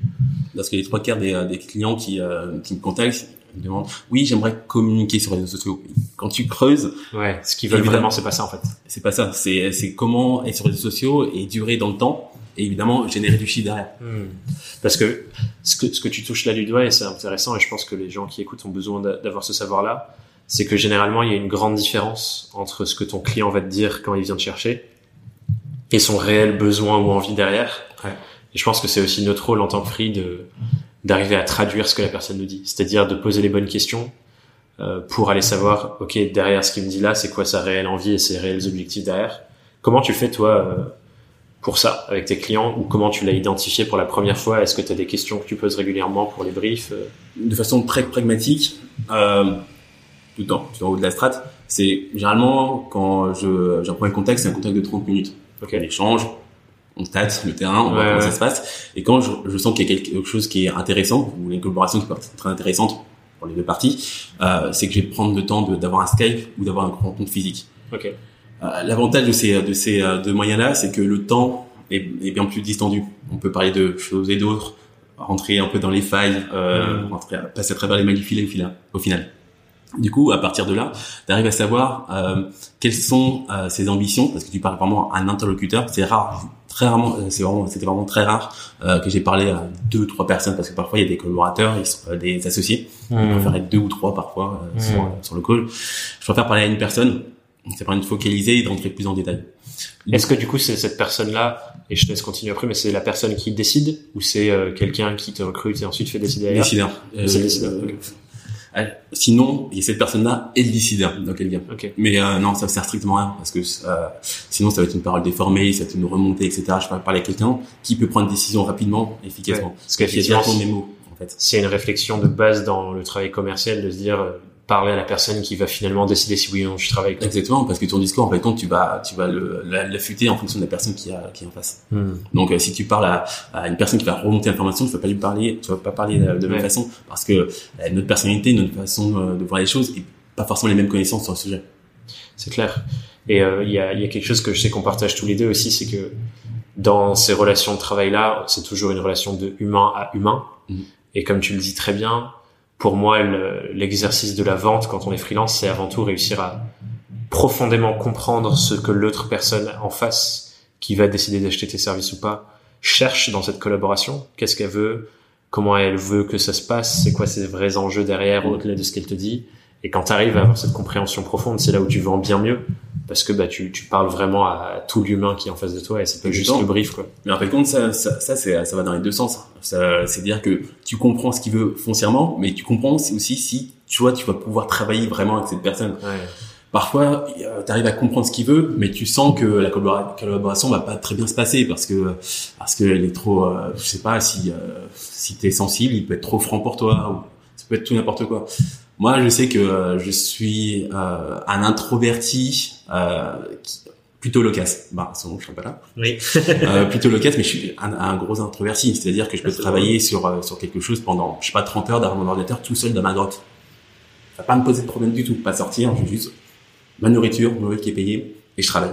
parce que les trois quarts des, euh, des clients qui, euh, qui me contactent ils me demandent oui j'aimerais communiquer sur les réseaux sociaux quand tu creuses Ouais, ce qu'ils veulent Évidemment. vraiment, c'est pas ça en fait. c'est pas ça c'est c'est comment être sur les réseaux sociaux et durer dans le temps et évidemment générer du chiffre derrière Parce que ce que ce que tu touches là du doigt et c'est intéressant et je pense que les gens qui écoutent ont besoin d'a- d'avoir ce savoir-là, c'est que généralement il y a une grande différence entre ce que ton client va te dire quand il vient te chercher et son réel besoin ou envie derrière. Ouais. Et je pense que c'est aussi notre rôle en tant que free de d'arriver à traduire ce que la personne nous dit, c'est-à-dire de poser les bonnes questions euh, pour aller savoir, ok, derrière ce qu'il me dit là, c'est quoi sa réelle envie et ses réels objectifs derrière? Comment tu fais toi euh, pour ça avec tes clients? Ou comment tu l'as identifié pour la première fois? Est-ce que tu as des questions que tu poses régulièrement pour les briefs euh? De façon très pragmatique, euh, tout le temps, en haut de la strate, c'est généralement quand je j'ai un premier contact, c'est un contact de 30 minutes. Ok. On échange, on tâte le terrain, on voit comment ouais. ça se passe. Et quand je, je sens qu'il y a quelque chose qui est intéressant, ou une collaboration qui peut être très intéressante pour les deux parties, euh, c'est que je vais prendre le temps de- d'avoir un Skype ou d'avoir un rencontre physique. Ok. Euh, L'avantage de ces de ces euh, deux moyens-là, c'est que le temps est, est bien plus distendu. On peut parler de choses et d'autres, rentrer un peu dans les failles, euh, Mm. rentrer, passer à travers les filet au final. Du coup, à partir de là, tu arrives à savoir euh, quelles sont euh, ses ambitions, parce que tu parles vraiment à un interlocuteur. C'est rare, très rarement, euh, c'est vraiment, c'était vraiment très rare euh, que j'ai parlé à deux, trois personnes, parce que parfois il y a des collaborateurs, ils sont euh, des associés. Je préfère être deux ou trois parfois euh, Mm. sur, sur le call. Je préfère parler à une personne. Ça permet de focaliser et d'entrer plus en détail. Est-ce que du coup c'est cette personne-là, et je te laisse continuer après, mais c'est la personne qui décide ou c'est euh, quelqu'un qui te recrute et ensuite fait décider Décideur. C'est décideur, ok. Sinon, il y a cette personne-là et le décideur dans quel game. Ok. Mais euh, non, ça sert strictement à rien parce que euh, sinon ça va être une parole déformée, ça va être une remontée, etc. Je peux parler à quelqu'un qui peut prendre une décision rapidement, efficacement. Ouais. Parce qu'effectivement, mes mots, en fait. c'est une réflexion de base dans le travail commercial de se dire euh, parler à la personne qui va finalement décider si oui ou non je travaille. Exactement, parce que ton discours, en fait, compte, tu vas, tu vas l'affûter en fonction de la personne qui, a, qui est en face. Hmm. Donc, euh, si tu parles à, à une personne qui va remonter l'information, tu vas pas lui parler, tu vas pas parler de la même Ouais. façon, parce que euh, notre personnalité, notre façon euh, de voir les choses, et pas forcément les mêmes connaissances sur le sujet. C'est clair. Et euh, il y, a, il y a quelque chose que je sais qu'on partage tous les deux aussi, c'est que dans ces relations de travail-là, c'est toujours une relation de humain à humain. Mhm. Et comme tu le dis très bien, pour moi, le- l'exercice de la vente quand on est freelance, c'est avant tout réussir à profondément comprendre ce que l'autre personne en face, qui va décider d'acheter tes services ou pas, cherche dans cette collaboration. Qu'est-ce qu'elle veut? Comment elle veut que ça se passe? C'est quoi ses vrais enjeux derrière, au-delà de ce qu'elle te dit? Et quand tu arrives à avoir cette compréhension profonde, c'est là où tu vends bien mieux. Parce que bah, tu, tu parles vraiment à tout l'humain qui est en face de toi et c'est pas juste Exactement. le brief. quoi. Mais en fait, compte, ça, ça, ça, c'est, ça va dans les deux sens. Ça, c'est-à-dire que tu comprends ce qu'il veut foncièrement, mais tu comprends aussi si, tu vois, tu vas pouvoir travailler vraiment avec cette personne. Ouais. Parfois, tu arrives à comprendre ce qu'il veut, mais tu sens que la collabora- collaboration va pas très bien se passer parce que parce qu'elle est trop, euh, je sais pas si euh, si t'es sensible, il peut être trop franc pour toi, ou ça peut être tout n'importe quoi. Moi, je sais que euh, je suis euh, un introverti euh, qui- plutôt loquace. Bah, sinon, je serais pas là. Oui. Euh, plutôt loquace, mais je suis un, un gros introverti, c'est-à-dire que je peux travailler sur euh, sur quelque chose pendant, je sais pas, 30 heures derrière mon ordinateur tout seul dans ma grotte. Ça va pas me poser de problème du tout, pas sortir, je juste ma nourriture, mon qui est payée, et je travaille.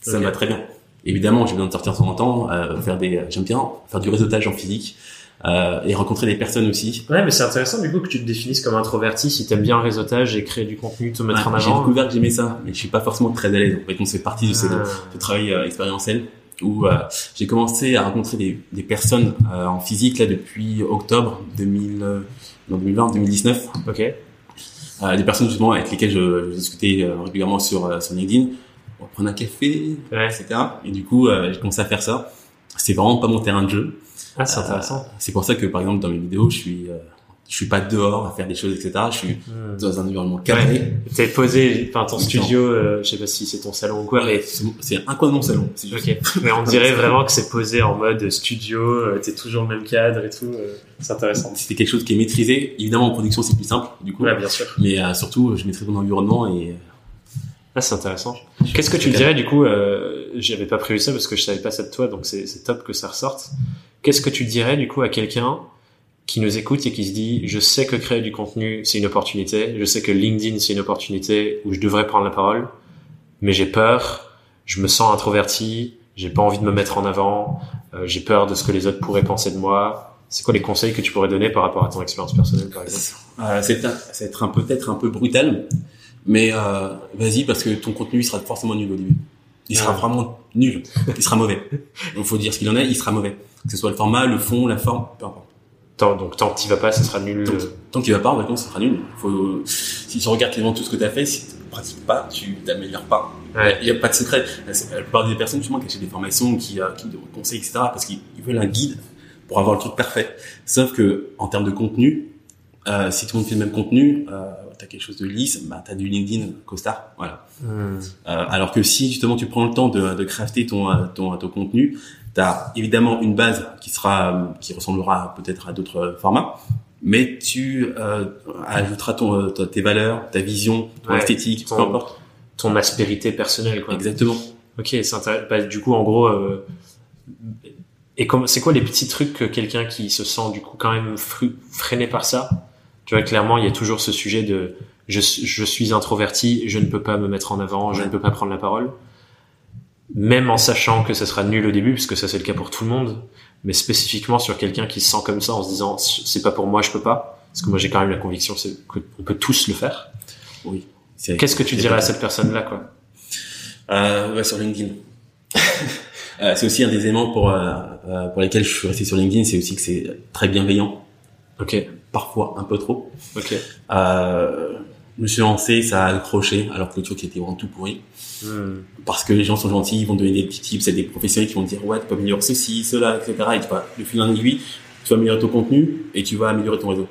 Ça me va très bien. Évidemment, j'ai besoin de sortir de temps en temps, euh, faire des, j'aime bien faire du réseautage en physique euh, et rencontrer des personnes aussi. Ouais, mais c'est intéressant du coup que tu te définisses comme introverti si t'aimes bien le réseautage et créer du contenu, te mettre Ouais, en j'ai avant. découvert que j'aimais ça, mais je suis pas forcément très à l'aise. En fait, on fait partie de ce, Ah. ce travail euh, expérientiel où euh, j'ai commencé à rencontrer des, des personnes euh, en physique là depuis octobre 2000, euh, non, 2020, 2019. Ok. Euh, des personnes justement avec lesquelles je, je discutais euh, régulièrement sur, euh, sur LinkedIn. On va prendre un café, Ouais. etc. Et du coup, euh, j'ai commencé à faire ça. C'est vraiment pas mon terrain de jeu. Ah, c'est Euh, intéressant. C'est pour ça que par exemple dans mes vidéos, je suis, euh, je suis pas dehors à faire des choses, etc. Je suis Hmm. dans un environnement cadré. T'es posé, enfin ton studio, euh, je sais pas si c'est ton salon ou quoi, mais C'est un coin de mon salon. c'est juste. ok. Mais on dirait vraiment que c'est posé en mode studio, euh, t'es toujours le même cadre et tout. euh, c'est intéressant. C'était quelque chose qui est maîtrisé. Évidemment, en production, c'est plus simple, du coup. Ouais, bien sûr. Mais euh, surtout, je maîtrise mon environnement et Ah, c'est intéressant. Qu'est-ce que tu dirais du coup euh, J'avais pas prévu ça parce que je savais pas ça de toi, donc c'est c'est top que ça ressorte. Qu'est-ce que tu dirais du coup à quelqu'un qui nous écoute et qui se dit je sais que créer du contenu c'est une opportunité, je sais que LinkedIn c'est une opportunité où je devrais prendre la parole, mais j'ai peur, je me sens introverti, j'ai pas envie de me mettre en avant, euh, j'ai peur de ce que les autres pourraient penser de moi. C'est quoi les conseils que tu pourrais donner par rapport à ton expérience personnelle par exemple? Euh, c'est un- être un peut-être un peu brutal, mais euh, vas-y parce que ton contenu il sera forcément nul au début. Il sera Ah. vraiment nul. Il sera mauvais. Il faut dire ce qu'il en est. Il sera mauvais. Que ce soit le format, le fond, la forme, peu importe. Tant- Donc tant que t'y vas pas, ce sera nul. Tant, euh, tant qu'il va pas, en vacances, ça sera nul. Faut, si tu regardes clairement tout ce que tu as fait, si tu ne pratiques pas, tu t'améliores pas. Ouais. Il n'y a pas de secret. La plupart des personnes, justement, qui achètent des formations, qui, euh, qui demandent conseils, etc., parce qu'ils ils veulent un guide pour avoir le truc parfait. Sauf que en termes de contenu, euh, si tout le monde fait le même contenu, euh, t'as quelque chose de lisse, bah t'as du LinkedIn costard, voilà. Hmm. Euh, alors que si justement tu prends le temps de, de crafter ton, euh, ton ton contenu, t'as évidemment une base qui sera qui ressemblera peut-être à d'autres formats, mais tu euh, ajouteras ton, ton- tes valeurs, ta vision, ton Ouais, esthétique, ton- peu importe. Ton aspérité personnelle, quoi. Exactement. Ok, c'est. Bah, du coup, en gros, euh, et comme, c'est quoi les petits trucs que quelqu'un qui se sent du coup quand même freiné par ça Tu vois, clairement, il y a toujours ce sujet de je, je suis introverti, je ne peux pas me mettre en avant, je ne peux pas prendre la parole. Même en sachant que ça sera nul au début, parce que ça c'est le cas pour tout le monde, mais spécifiquement sur quelqu'un qui se sent comme ça en se disant c'est pas pour moi, je peux pas. Parce que moi j'ai quand même la conviction c'est qu'on peut tous le faire. Oui. Qu'est-ce que tu dirais à cette personne-là, quoi? Euh, ouais, sur LinkedIn. Euh, c'est aussi un des éléments pour euh, euh, pour lesquels je suis resté sur LinkedIn, c'est aussi que c'est très bienveillant, Ok, parfois un peu trop. ok. Euh, je me suis lancé, ça a accroché, alors que le truc était vraiment tout pourri. Hmm. Parce que les gens sont gentils, ils vont donner des petits tips, c'est des professionnels qui vont te dire ouais, tu peux améliorer ceci, cela, etc. Et tu vas, le fil en aiguille, tu vas améliorer ton contenu et tu vas améliorer ton réseau.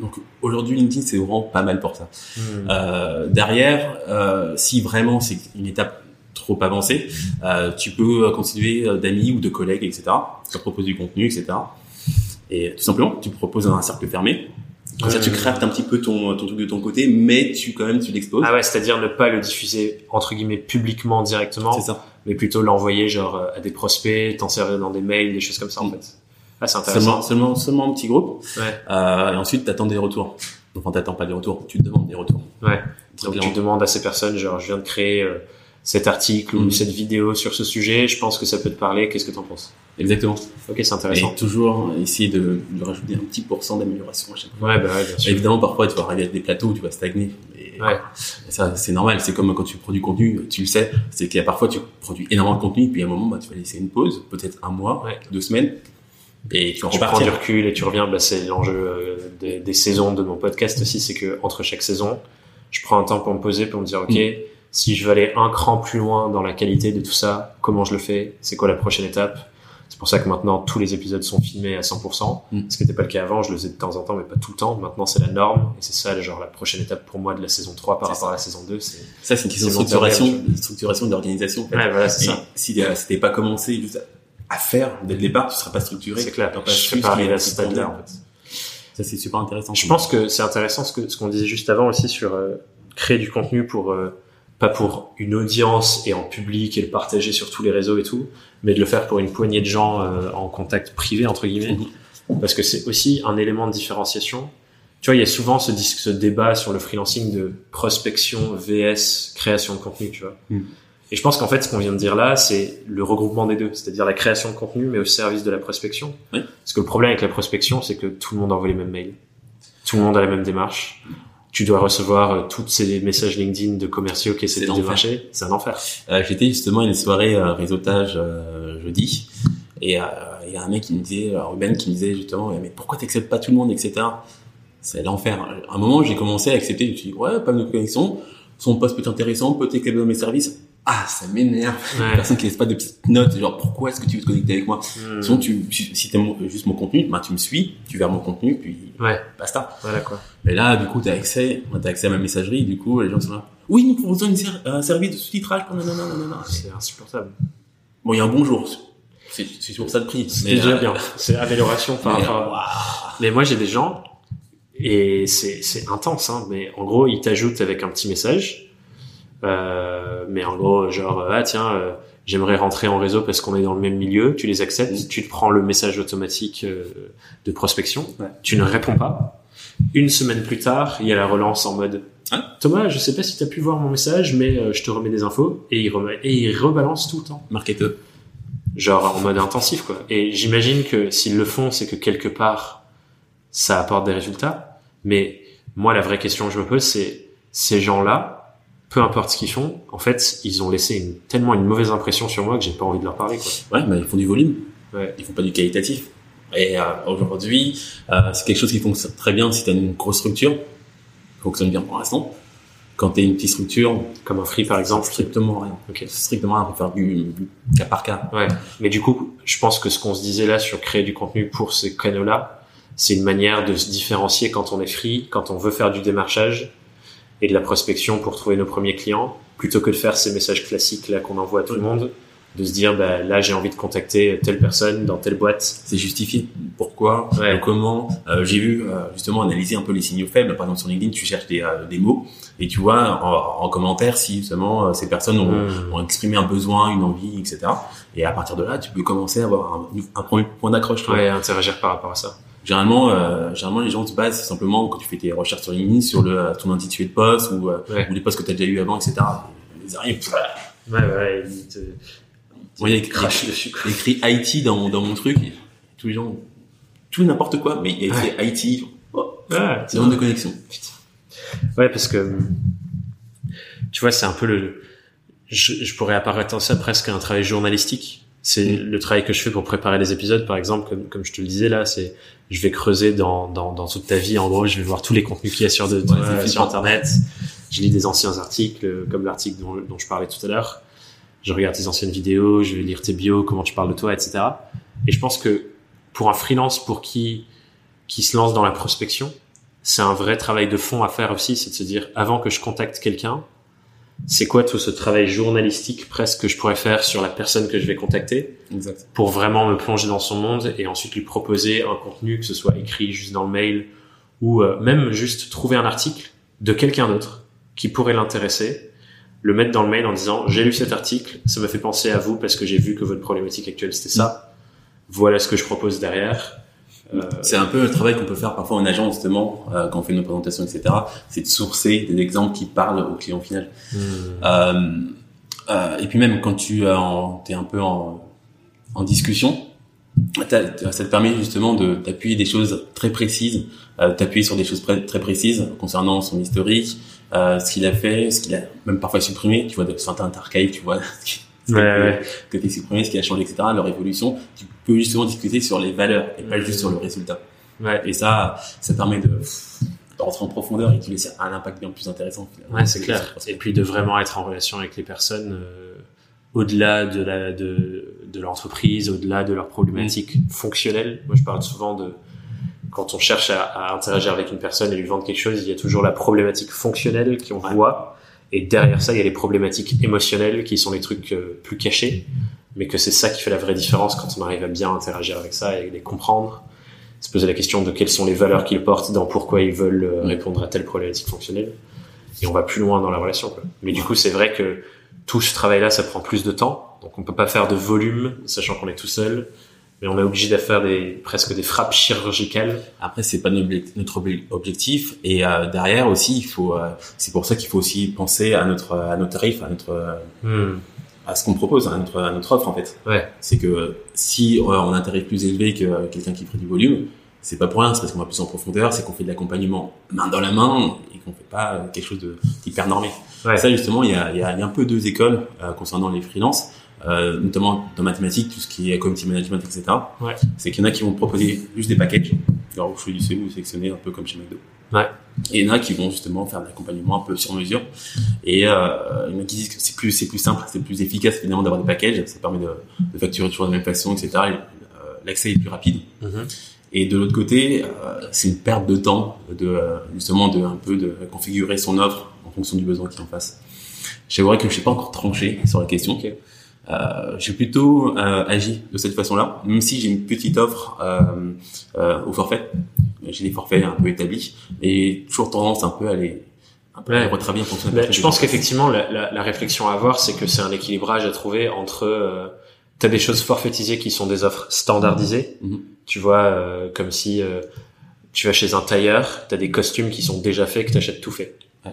Donc aujourd'hui, LinkedIn, c'est vraiment pas mal pour ça. Hmm. Euh, derrière, euh, si vraiment c'est une étape trop avancée, euh, tu peux constituer euh, d'amis ou de collègues, etc. Tu leur proposes du contenu, etc. Et tout simplement, tu proposes un cercle fermé. Comme ça, tu craftes un petit peu ton, ton truc de ton côté, mais tu quand même tu l'exposes. Ah ouais, c'est-à-dire ne pas le diffuser entre guillemets publiquement directement, ça. mais plutôt l'envoyer genre euh, à des prospects, t'en servir dans des mails, des choses comme ça en Mm. fait. Ah c'est Seulement, intéressant. seulement, seulement un petit groupe. Ouais. Euh, et ensuite, t'attends des retours. Enfin, t'attends pas des retours, tu te demandes des retours. Ouais. Donc tu demandes à ces personnes genre je viens de créer euh, cet article ou Mm. cette vidéo sur ce sujet, je pense que ça peut te parler, qu'est-ce que t'en penses? Exactement. Ok, c'est intéressant. Et toujours essayer de, de rajouter un petit pourcent d'amélioration à chaque fois. Ouais, bah ouais, bien sûr. Évidemment, parfois, tu vas arriver à des plateaux où tu vas stagner. Et Ouais. ça, c'est normal. C'est comme quand tu produis du contenu, tu le sais. C'est qu'il y a parfois, tu produis énormément de contenu, puis à un moment, bah, tu vas laisser une pause, peut-être un mois, Ouais. deux semaines, et tu Tu prends du recul et tu reviens, bah, c'est l'enjeu euh, des, des saisons de mon podcast aussi, c'est que entre chaque saison, je prends un temps pour me poser, pour me dire, ok, Mm. Si je veux aller un cran plus loin dans la qualité de tout ça, comment je le fais, c'est quoi la prochaine étape? C'est pour ça que maintenant tous les épisodes sont filmés à 100%, Mm. ce qui n'était pas le cas avant, je le faisais de temps en temps, mais pas tout le temps. Maintenant c'est la norme, et c'est ça, genre la prochaine étape pour moi de la saison 3 par rapport ça. à la saison 2, c'est... Ça, c'est une question de structuration, de structuration d'organisation. en fait. Ouais, voilà, c'est ça. si euh, c'était pas commencé juste à faire dès le départ, tu seras pas structuré. C'est clair, pas je pas arrivé à ce stade-là, en fait. Ça, c'est super intéressant. Je pense que c'est intéressant ce que ce qu'on disait juste avant aussi sur euh, créer du contenu pour euh, pas pour une audience et en public et le partager sur tous les réseaux et tout, mais de le faire pour une poignée de gens euh, en contact privé entre guillemets, parce que c'est aussi un élément de différenciation. Tu vois, il y a souvent ce, ce débat sur le freelancing de prospection vs création de contenu, tu vois. Mm. Et je pense qu'en fait, ce qu'on vient de dire là, c'est le regroupement des deux, c'est-à-dire la création de contenu, mais au service de la prospection. Oui. Parce que le problème avec la prospection, c'est que tout le monde envoie les mêmes mails. Tout le monde a la même démarche. Tu dois recevoir euh, tous ces messages LinkedIn de commerciaux qui essaient de démarcher. C'est un enfer. Euh, J'étais justement à une soirée euh, réseautage euh, jeudi et euh, il y a un mec qui me disait, euh, Ruben qui me disait justement, mais pourquoi t'acceptes pas tout le monde, etc. C'est l'enfer. À un moment, j'ai commencé à accepter. Je me suis dit, ouais, pas de connexion. Son poste peut être intéressant, peut-être dans mes services. Ah, ça m'énerve. Ouais. Personne qui laisse pas de petites notes, genre pourquoi est-ce que tu veux te connecter avec moi? Hmm. Sinon, tu, si t'aimes juste mon contenu, bah, tu me suis, tu verras mon contenu, puis Ouais, basta. voilà quoi. Et là, du coup, t'as accès, t'as accès à ma messagerie, du coup, les gens sont là. Oui, nous proposons une ser- un service de sous-titrage pour. C'est insupportable. Bon, il y a un bonjour. C'est c'est toujours ça le prix. C'est Mais, déjà bien. C'est amélioration par mais, rapport à... Mais moi, j'ai des gens, et c'est, c'est intense, hein, mais en gros, ils t'ajoutent avec un petit message. Euh, mais en gros, genre, ah tiens, euh, j'aimerais rentrer en réseau parce qu'on est dans le même milieu. Tu les acceptes, Mm. tu te prends le message automatique euh, de prospection. Ouais. Tu ne réponds pas. Une semaine plus tard, il y a la relance en mode Ah. Thomas, je sais pas si tu as pu voir mon message, mais euh, je te remets des infos. Et il, remet, et il rebalance tout le temps Marketeur. genre en mode intensif quoi. Et j'imagine que s'ils le font, c'est que quelque part ça apporte des résultats. Mais moi, la vraie question que je me pose, c'est ces gens-là, peu importe ce qu'ils font, en fait, ils ont laissé une, tellement une mauvaise impression sur moi que j'ai pas envie de leur parler quoi. Ouais, bah, ils font du volume. Ouais. Ils font pas du qualitatif. Et euh, aujourd'hui, euh, c'est quelque chose qui fonctionne très bien si tu as une grosse structure. Fonctionne bien pour l'instant. quand tu es une petite structure, comme un free par exemple, strictement rien. Ok. Strictement rien, on peut faire du, du cas par cas. Ouais. Mais du coup, je pense que ce qu'on se disait là sur créer du contenu pour ces canaux-là, c'est une manière de se différencier quand on est free, quand on veut faire du démarchage et de la prospection pour trouver nos premiers clients, plutôt que de faire ces messages classiques là qu'on envoie à tout le monde, de se dire bah là j'ai envie de contacter telle personne dans telle boîte. C'est justifié. Pourquoi? Ouais. Comment? Euh, J'ai vu euh, justement analyser un peu les signaux faibles. Par exemple sur LinkedIn, tu cherches des, euh, des mots et tu vois en, en commentaire si justement ces personnes ont, Hmm. ont exprimé un besoin, une envie, etc. Et à partir de là, tu peux commencer à avoir un, un premier point d'accroche. Ouais, interagir par rapport à ça. Généralement, euh, généralement, les gens se basent simplement quand tu fais tes recherches sur LinkedIn sur le euh, ton intitulé de poste ou, euh, Ouais. ou les postes que tu as déjà eu avant, etc. Ils arrivent, Ouais, ouais, il te, Moi, il y a il te écrit, IT dans, mon- dans mon truc. et tous les gens, tout n'importe quoi, mais il y a écrit IT. Oh, Ouais, c'est de connexion. Ouais, parce que tu vois, c'est un peu le. Je, je pourrais apparaître ça presque à un travail journalistique. C'est le travail que je fais pour préparer les épisodes, par exemple, comme, comme je te le disais là, c'est je vais creuser dans, dans, dans toute ta vie. En gros, je vais voir tous les contenus qu'il y a sur, de, Ouais, sur. Internet. Je lis des anciens articles, euh, comme l'article dont, dont je parlais tout à l'heure. Je regarde tes anciennes vidéos, je vais lire tes bios, comment tu parles de toi, etc. Et je pense que pour un freelance, pour qui qui se lance dans la prospection, c'est un vrai travail de fond à faire aussi, c'est de se dire avant que je contacte quelqu'un, c'est quoi tout ce travail journalistique presque que je pourrais faire sur la personne que je vais contacter Exact. pour vraiment me plonger dans son monde et ensuite lui proposer un contenu que ce soit écrit juste dans le mail ou euh, même juste trouver un article de quelqu'un d'autre qui pourrait l'intéresser, le mettre dans le mail en disant j'ai lu cet article, ça me fait penser à vous parce que j'ai vu que votre problématique actuelle c'était ça. Voilà ce que je propose derrière. Euh, C'est un peu le travail qu'on peut faire parfois en agence justement euh, quand on fait nos présentations, etc. C'est de sourcer des exemples qui parlent au client final. hmm, Euh, euh, et puis même quand tu es un peu en, en discussion, ça te permet justement de t'appuyer des choses très précises, euh, t'appuyer sur des choses très précises concernant son historique, euh, ce qu'il a fait, ce qu'il a même parfois supprimé. Tu vois, de certains archives, tu vois, Ouais, que- ouais. que t'as supprimé, ce qui a changé, etc. Leur évolution. Tu peux justement discuter sur les valeurs et pas juste sur le résultat. ouais. Et ça, ça permet de, de rentrer en profondeur et qui laisse un impact bien plus intéressant. finalement. Ouais, c'est clair. Et puis de vraiment être en relation avec les personnes euh, au-delà de la de, de l'entreprise, au-delà de leurs problématiques fonctionnelles. Moi, je parle souvent de quand on cherche à, à interagir avec une personne et lui vendre quelque chose, il y a toujours la problématique fonctionnelle qu'on voit, et derrière ça, il y a les problématiques émotionnelles qui sont les trucs euh, plus cachés, mais que c'est ça qui fait la vraie différence quand on arrive à bien interagir avec ça et les comprendre. Se poser la question de quelles sont les valeurs qu'ils portent dans pourquoi ils veulent euh, répondre à telle problématique fonctionnelle et on va plus loin dans la relation. Quoi. Mais du coup, c'est vrai que tout ce travail-là, ça prend plus de temps. Donc, on peut pas faire de volume, sachant qu'on est tout seul. Mais on est obligé de faire des, presque des frappes chirurgicales. Après, c'est pas notre obje- notre obje- objectif. Et euh, derrière aussi, il faut. euh, c'est pour ça qu'il faut aussi penser à notre à nos tarifs, à notre euh, à ce qu'on propose, à notre à notre offre en fait. Ouais. C'est que si euh, on a un tarif plus élevé que quelqu'un qui ferait du volume, c'est pas pour rien. C'est parce qu'on va plus en profondeur, c'est qu'on fait de l'accompagnement main dans la main et qu'on fait pas quelque chose de hyper normé. Ouais. Ça justement, il y a, il y, a, il y a un peu deux écoles euh, concernant les freelances. Euh, notamment dans mathématiques, tout ce qui est community management, etc. Ouais. C'est qu'il y en a qui vont proposer juste des packages. Alors, vous choisissez, vous sélectionnez un peu comme chez McDo. Ouais. Et il y en a qui vont justement faire de l'accompagnement un peu sur mesure. Et euh, il y en a qui disent que c'est plus, c'est plus simple, c'est plus efficace finalement d'avoir des packages. Ça permet de, de facturer toujours de la même façon, etc. Et, euh, L'accès est plus rapide. Mhm. Et de l'autre côté, euh, c'est une perte de temps de euh, justement de un peu de configurer son offre en fonction du besoin qui en face. J'avouerais que je sais pas encore tranché sur la question. Ok. Euh, j'ai plutôt euh, agi de cette façon-là, même si j'ai une petite offre euh, euh, au forfait. J'ai des forfaits un peu établis, et toujours tendance un peu à les, un peu à les retravailler en fonction Ben, la je pense qu'effectivement, la, la, la réflexion à avoir, c'est que c'est un équilibrage à trouver entre euh, t'as des choses forfaitisées qui sont des offres standardisées. Mhm. Tu vois, euh, comme si euh, tu vas chez un tailleur, t'as des costumes qui sont déjà faits, que t'achètes tout fait. Ouais.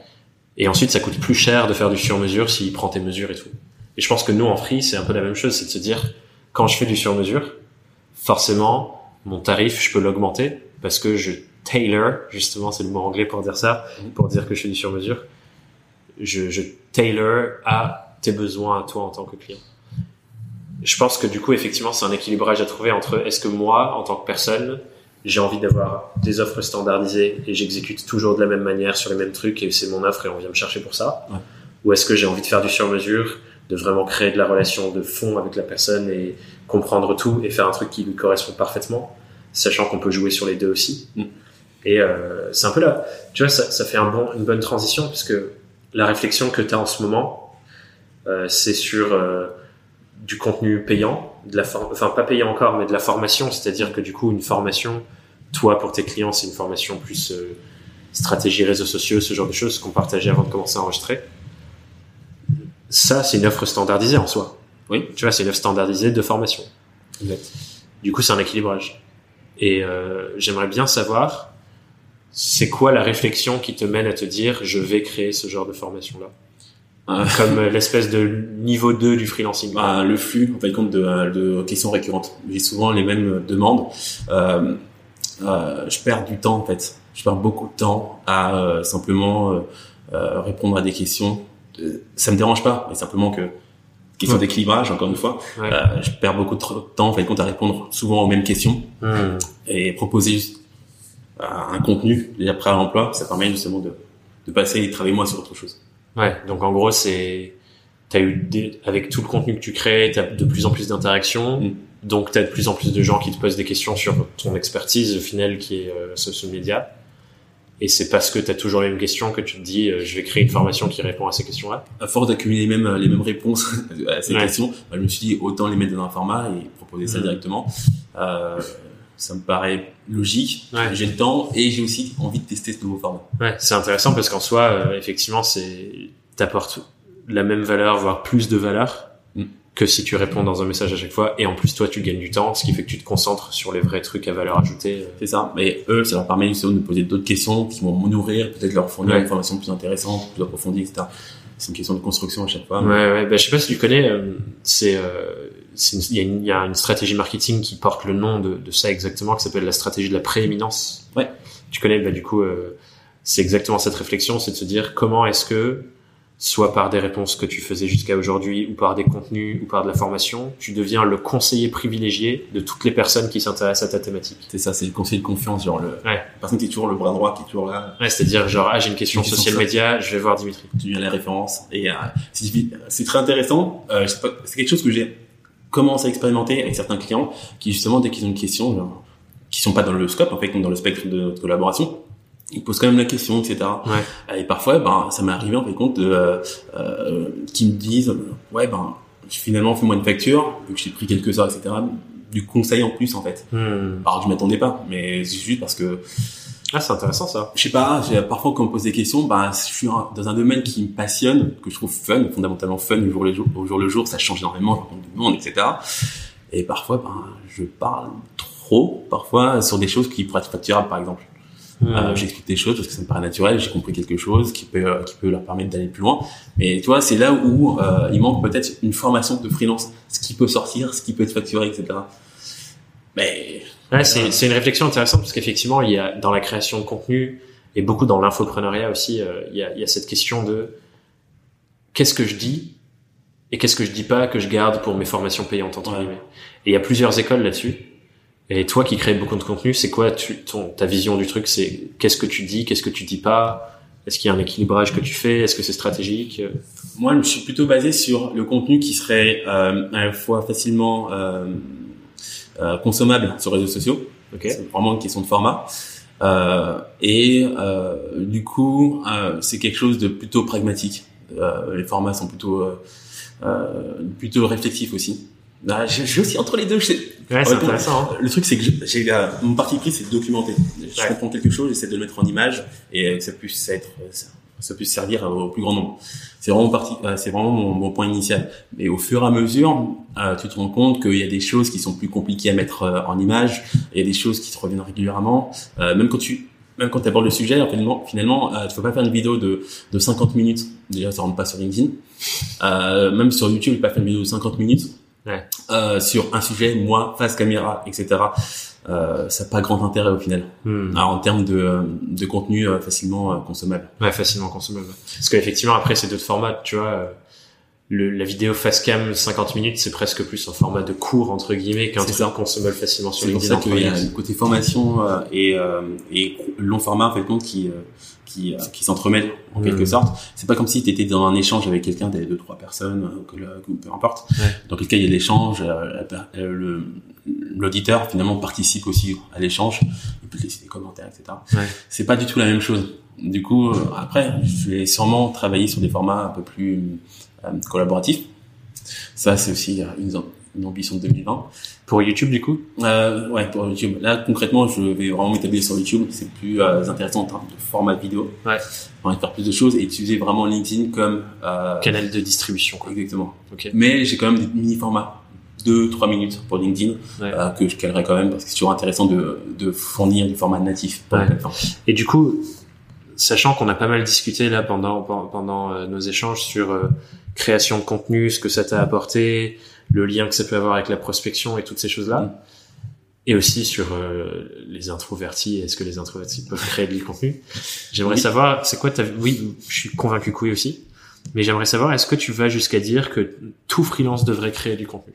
Et ensuite, ça coûte plus cher de faire du sur-mesure s'il prend tes mesures et tout. Et je pense que nous, en free, c'est un peu la même chose, c'est de se dire, quand je fais du sur-mesure, forcément, mon tarif, je peux l'augmenter parce que je tailor, justement, c'est le mot anglais pour dire ça, Mhm. pour dire que je fais du sur-mesure. Je, je tailor à tes besoins à toi en tant que client. Je pense que du coup, effectivement, c'est un équilibrage à trouver entre est-ce que moi, en tant que personne, j'ai envie d'avoir des offres standardisées et j'exécute toujours de la même manière sur les mêmes trucs et c'est mon offre et on vient me chercher pour ça Ouais. Ou est-ce que j'ai envie de faire du sur-mesure, de vraiment créer de la relation de fond avec la personne et comprendre tout et faire un truc qui lui correspond parfaitement, sachant qu'on peut jouer sur les deux aussi. Mm. Et euh, c'est un peu là, tu vois, ça, ça fait un bon, une bonne transition parce que la réflexion que tu as en ce moment, euh, c'est sur euh, du contenu payant, de la enfin pas payant encore, mais de la formation, c'est-à-dire que du coup une formation, toi pour tes clients, c'est une formation plus euh, stratégie réseaux sociaux, ce genre de choses qu'on partageait avant de commencer à enregistrer. Ça, c'est une offre standardisée en soi. Oui. Tu vois, c'est une offre standardisée de formation. Exact. Du coup, c'est un équilibrage. Et euh, j'aimerais bien savoir, c'est quoi la réflexion qui te mène à te dire, je vais créer ce genre de formation-là? Euh, Comme euh, l'espèce de niveau 2 du freelancing. bah, le flux, en fait, compte de, euh, de questions récurrentes. J'ai souvent les mêmes demandes. Euh, euh, je perds du temps, en fait. Je perds beaucoup de temps à euh, simplement euh, euh, répondre à des questions. Euh, ça me dérange pas, mais simplement que question Ouais. d'équilibrage, encore une fois, Ouais. euh, je perds beaucoup de temps, en fait, compte à répondre souvent aux mêmes questions Hmm. et proposer euh, un contenu déjà prêt à l'emploi. Ça permet justement de, de passer et de travailler moins sur autre chose. Ouais, donc en gros, c'est t'as eu des... avec tout le contenu que tu crées, t'as de plus en plus d'interactions, Mm. donc t'as de plus en plus de gens qui te posent des questions sur ton expertise au final qui est euh, social media. Et c'est parce que t'as toujours les mêmes questions que tu te dis, euh, je vais créer une formation qui répond à ces questions-là. à force d'accumuler les mêmes les mêmes réponses à ces Ouais. questions, bah, je me suis dit autant les mettre dans un format et proposer ça Mhm. directement. Euh, ça me paraît logique. Ouais. J'ai le temps et j'ai aussi envie de tester ce nouveau format. Ouais, c'est intéressant parce qu'en soi, euh, effectivement, c'est t'apportes la même valeur, voire plus de valeur Mm. Que si tu réponds dans un message à chaque fois. Et en plus, toi, tu gagnes du temps, ce qui fait que tu te concentres sur les vrais trucs à valeur ajoutée. euh. C'est ça. Mais eux, ça leur permet justement de poser d'autres questions qui vont nourrir, peut-être leur fournir Ouais. une information plus intéressante, plus approfondie, etc. C'est une question de construction à chaque fois. Ouais, ouais. Bah, je sais pas si tu connais. euh, c'est, euh, c'est une- il y, a une- il y a une stratégie marketing qui porte le nom de, de ça exactement, qui s'appelle la stratégie de la prééminence. Ouais. Tu connais. Bah, du coup, euh, c'est exactement cette réflexion, c'est de se dire comment est-ce que soit par des réponses que tu faisais jusqu'à aujourd'hui, ou par des contenus, ou par de la formation, tu deviens le conseiller privilégié de toutes les personnes qui s'intéressent à ta thématique. C'est ça, c'est le conseil de confiance, genre le, Ouais. la personne qui est toujours le bras droit, qui est toujours là, Ouais, c'est-à-dire genre ah j'ai une question Une question social média, je vais voir Dimitri. tu deviens la référence. Et euh, c'est très intéressant. Euh, c'est quelque chose que j'ai commencé à expérimenter avec certains clients qui justement dès qu'ils ont une question, genre, qui sont pas dans le scope en fait, dans le spectre de notre collaboration, ils posent quand même la question, etc. Ouais. Et parfois, ben, ça m'est arrivé en fait compte de euh, euh, qui me disent, euh, ouais ben finalement fais-moi une facture, vu que j'ai pris quelques heures, etc. Du conseil en plus en fait. Hmm. Alors je m'attendais pas, mais c'est juste parce que Ah c'est intéressant ça. je sais pas, j'ai- parfois quand on me pose des questions, bah, je suis dans un domaine qui me passionne, que je trouve fun, fondamentalement fun au jour le jour, au jour le jour, ça change énormément, je rencontre du monde, etc. Et parfois, ben, je parle trop, parfois, sur des choses qui pourraient être facturables, par exemple. Euh, J'explique des choses parce que ça me paraît naturel, j'ai compris quelque chose qui peut, euh, qui peut leur permettre d'aller plus loin. Mais tu vois, c'est là où euh, il manque peut-être une formation de freelance, ce qui peut sortir, ce qui peut être facturé, etc. Mais Ouais, c'est, c'est une réflexion intéressante parce qu'effectivement, il y a dans la création de contenu et beaucoup dans l'infopreneuriat aussi, euh, il, y a, il y a cette question de qu'est-ce que je dis et qu'est-ce que je dis pas que je garde pour mes formations payantes entre Ouais. guillemets. Et il y a plusieurs écoles là-dessus. Et toi qui crées beaucoup de contenu, c'est quoi tu, ton, ta vision du truc? C'est qu'est-ce que tu dis, qu'est-ce que tu dis pas? Est-ce qu'il y a un équilibrage que tu fais? Est-ce que c'est stratégique? Moi, je me suis plutôt basé sur le contenu qui serait euh, à la fois facilement euh, euh, consommable sur les réseaux sociaux. Ok. C'est vraiment une question de format. Euh, et euh, du coup, euh, c'est quelque chose de plutôt pragmatique. Euh, les formats sont plutôt euh, euh, plutôt réflexifs aussi. Bah, je, je suis aussi entre les deux. Je sais- Ouais, c'est intéressant. hein. le truc, c'est que j'ai la- mon parti pris, c'est de documenter. Je Ouais. comprends quelque chose, j'essaie de le mettre en image et que ça puisse être, ça, puisse servir au plus grand nombre. C'est vraiment parti, euh, c'est vraiment mon, mon point initial. Mais au fur et à mesure, euh, tu te rends compte qu'il y a des choses qui sont plus compliquées à mettre euh, en image, il y a des choses qui te reviennent régulièrement. Euh, même quand tu, même quand tu abordes le sujet, finalement, finalement, euh, tu peux pas faire une vidéo de, de 50 minutes. Déjà, ça rentre pas sur LinkedIn. Euh, même sur YouTube, tu peux pas faire une vidéo de 50 minutes. Ouais. Euh, sur un sujet, moi, face caméra, etc. Euh, ça n'a pas grand intérêt au final. Hmm. Alors, en termes de, de contenu euh, facilement euh, consommable. Ouais, facilement consommable. Parce qu'effectivement, après, c'est d'autres formats, tu vois. euh, le, la vidéo facecam 50 minutes, c'est presque plus un format de cours entre guillemets qu'un truc consommable facilement sur C'est pour LinkedIn. ça qu'il y a un côté formation euh, et, euh, et long format en fait qui euh, qui, euh, qui s'entremêlent en quelque sorte. C'est pas comme si tu étais dans un échange avec quelqu'un des deux trois personnes euh, que le- que peu importe. Ouais. Dans quel cas il y a l'échange, euh, euh, l'auditeur finalement participe aussi à l'échange, il peut laisser des commentaires etc. Ouais. C'est pas du tout la même chose. Du coup euh, après je vais sûrement travailler sur des formats un peu plus euh, collaboratifs. Ça c'est aussi euh, une, une ambition de 2020. Pour YouTube du coup Euh, ouais, pour YouTube. Là, concrètement, je vais vraiment m'établir sur YouTube. C'est plus euh, intéressant en termes de format de vidéo. Ouais. On va faire plus de choses et utiliser vraiment LinkedIn comme... Euh, Canal de distribution quoi. Exactement. Ok. Mais j'ai quand même des mini-formats. 2-3 minutes pour LinkedIn Ouais. euh, que je calerai quand même parce que c'est toujours intéressant de, de fournir du format natif Ouais. Et du coup, sachant qu'on a pas mal discuté là pendant pendant, pendant, euh, nos échanges sur euh, création de contenu, ce que ça t'a apporté, le lien que ça peut avoir avec la prospection et toutes ces choses-là, Mm. et aussi sur euh, les introvertis, est-ce que les introvertis peuvent créer du contenu J'aimerais Oui. savoir, c'est quoi ta oui, je suis convaincu que oui aussi, mais j'aimerais savoir est-ce que tu vas jusqu'à dire que tout freelance devrait créer du contenu?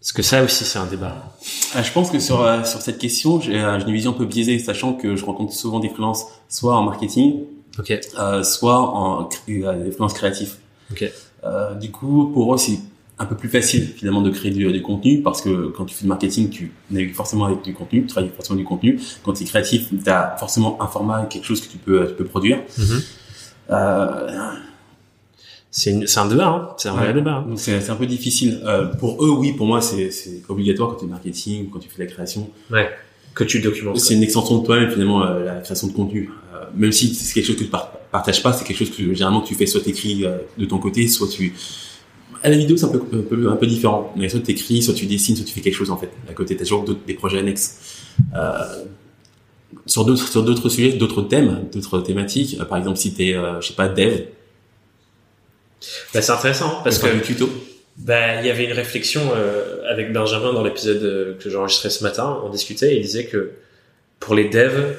Parce que ça aussi c'est un débat. Ah, je pense que sur, euh, sur cette question, j'ai euh, j'ai une vision un peu biaisée, sachant que je rencontre souvent des freelances, soit en marketing, Ok. euh, soit en des freelances créatifs. Ok. Euh, du coup, pour eux, c'est un peu plus facile finalement de créer du, du contenu parce que quand tu fais du marketing, tu navigues forcément avec du contenu, tu travailles forcément du contenu. Quand tu es créatif, tu as forcément un format, quelque chose que tu peux, tu peux produire. Mhm. Euh, C'est un débat, hein. c'est un vrai débat. hein. donc c'est un peu difficile. Euh, pour eux, oui, pour moi, c'est obligatoire quand tu es marketing, quand tu fais de la création. Ouais. Que tu documentes. C'est une extension de toi-même finalement euh, la création de contenu. Euh, même si c'est quelque chose que tu par- partages pas, c'est quelque chose que généralement tu fais soit t'écris euh, de ton côté, soit tu à la vidéo c'est un peu, un peu un peu différent. Mais soit t'écris, soit tu dessines, soit tu fais quelque chose en fait. À côté, t'as toujours d'autres- des projets annexes. Euh, sur d'autres sur d'autres sujets, d'autres thèmes, d'autres thématiques. Euh, par exemple, si t'es euh, je sais pas dev, Bah, c'est intéressant hein, parce que du tuto. bah il y avait une réflexion euh, avec Benjamin dans l'épisode que j'ai enregistré ce matin. On discutait et il disait que pour les devs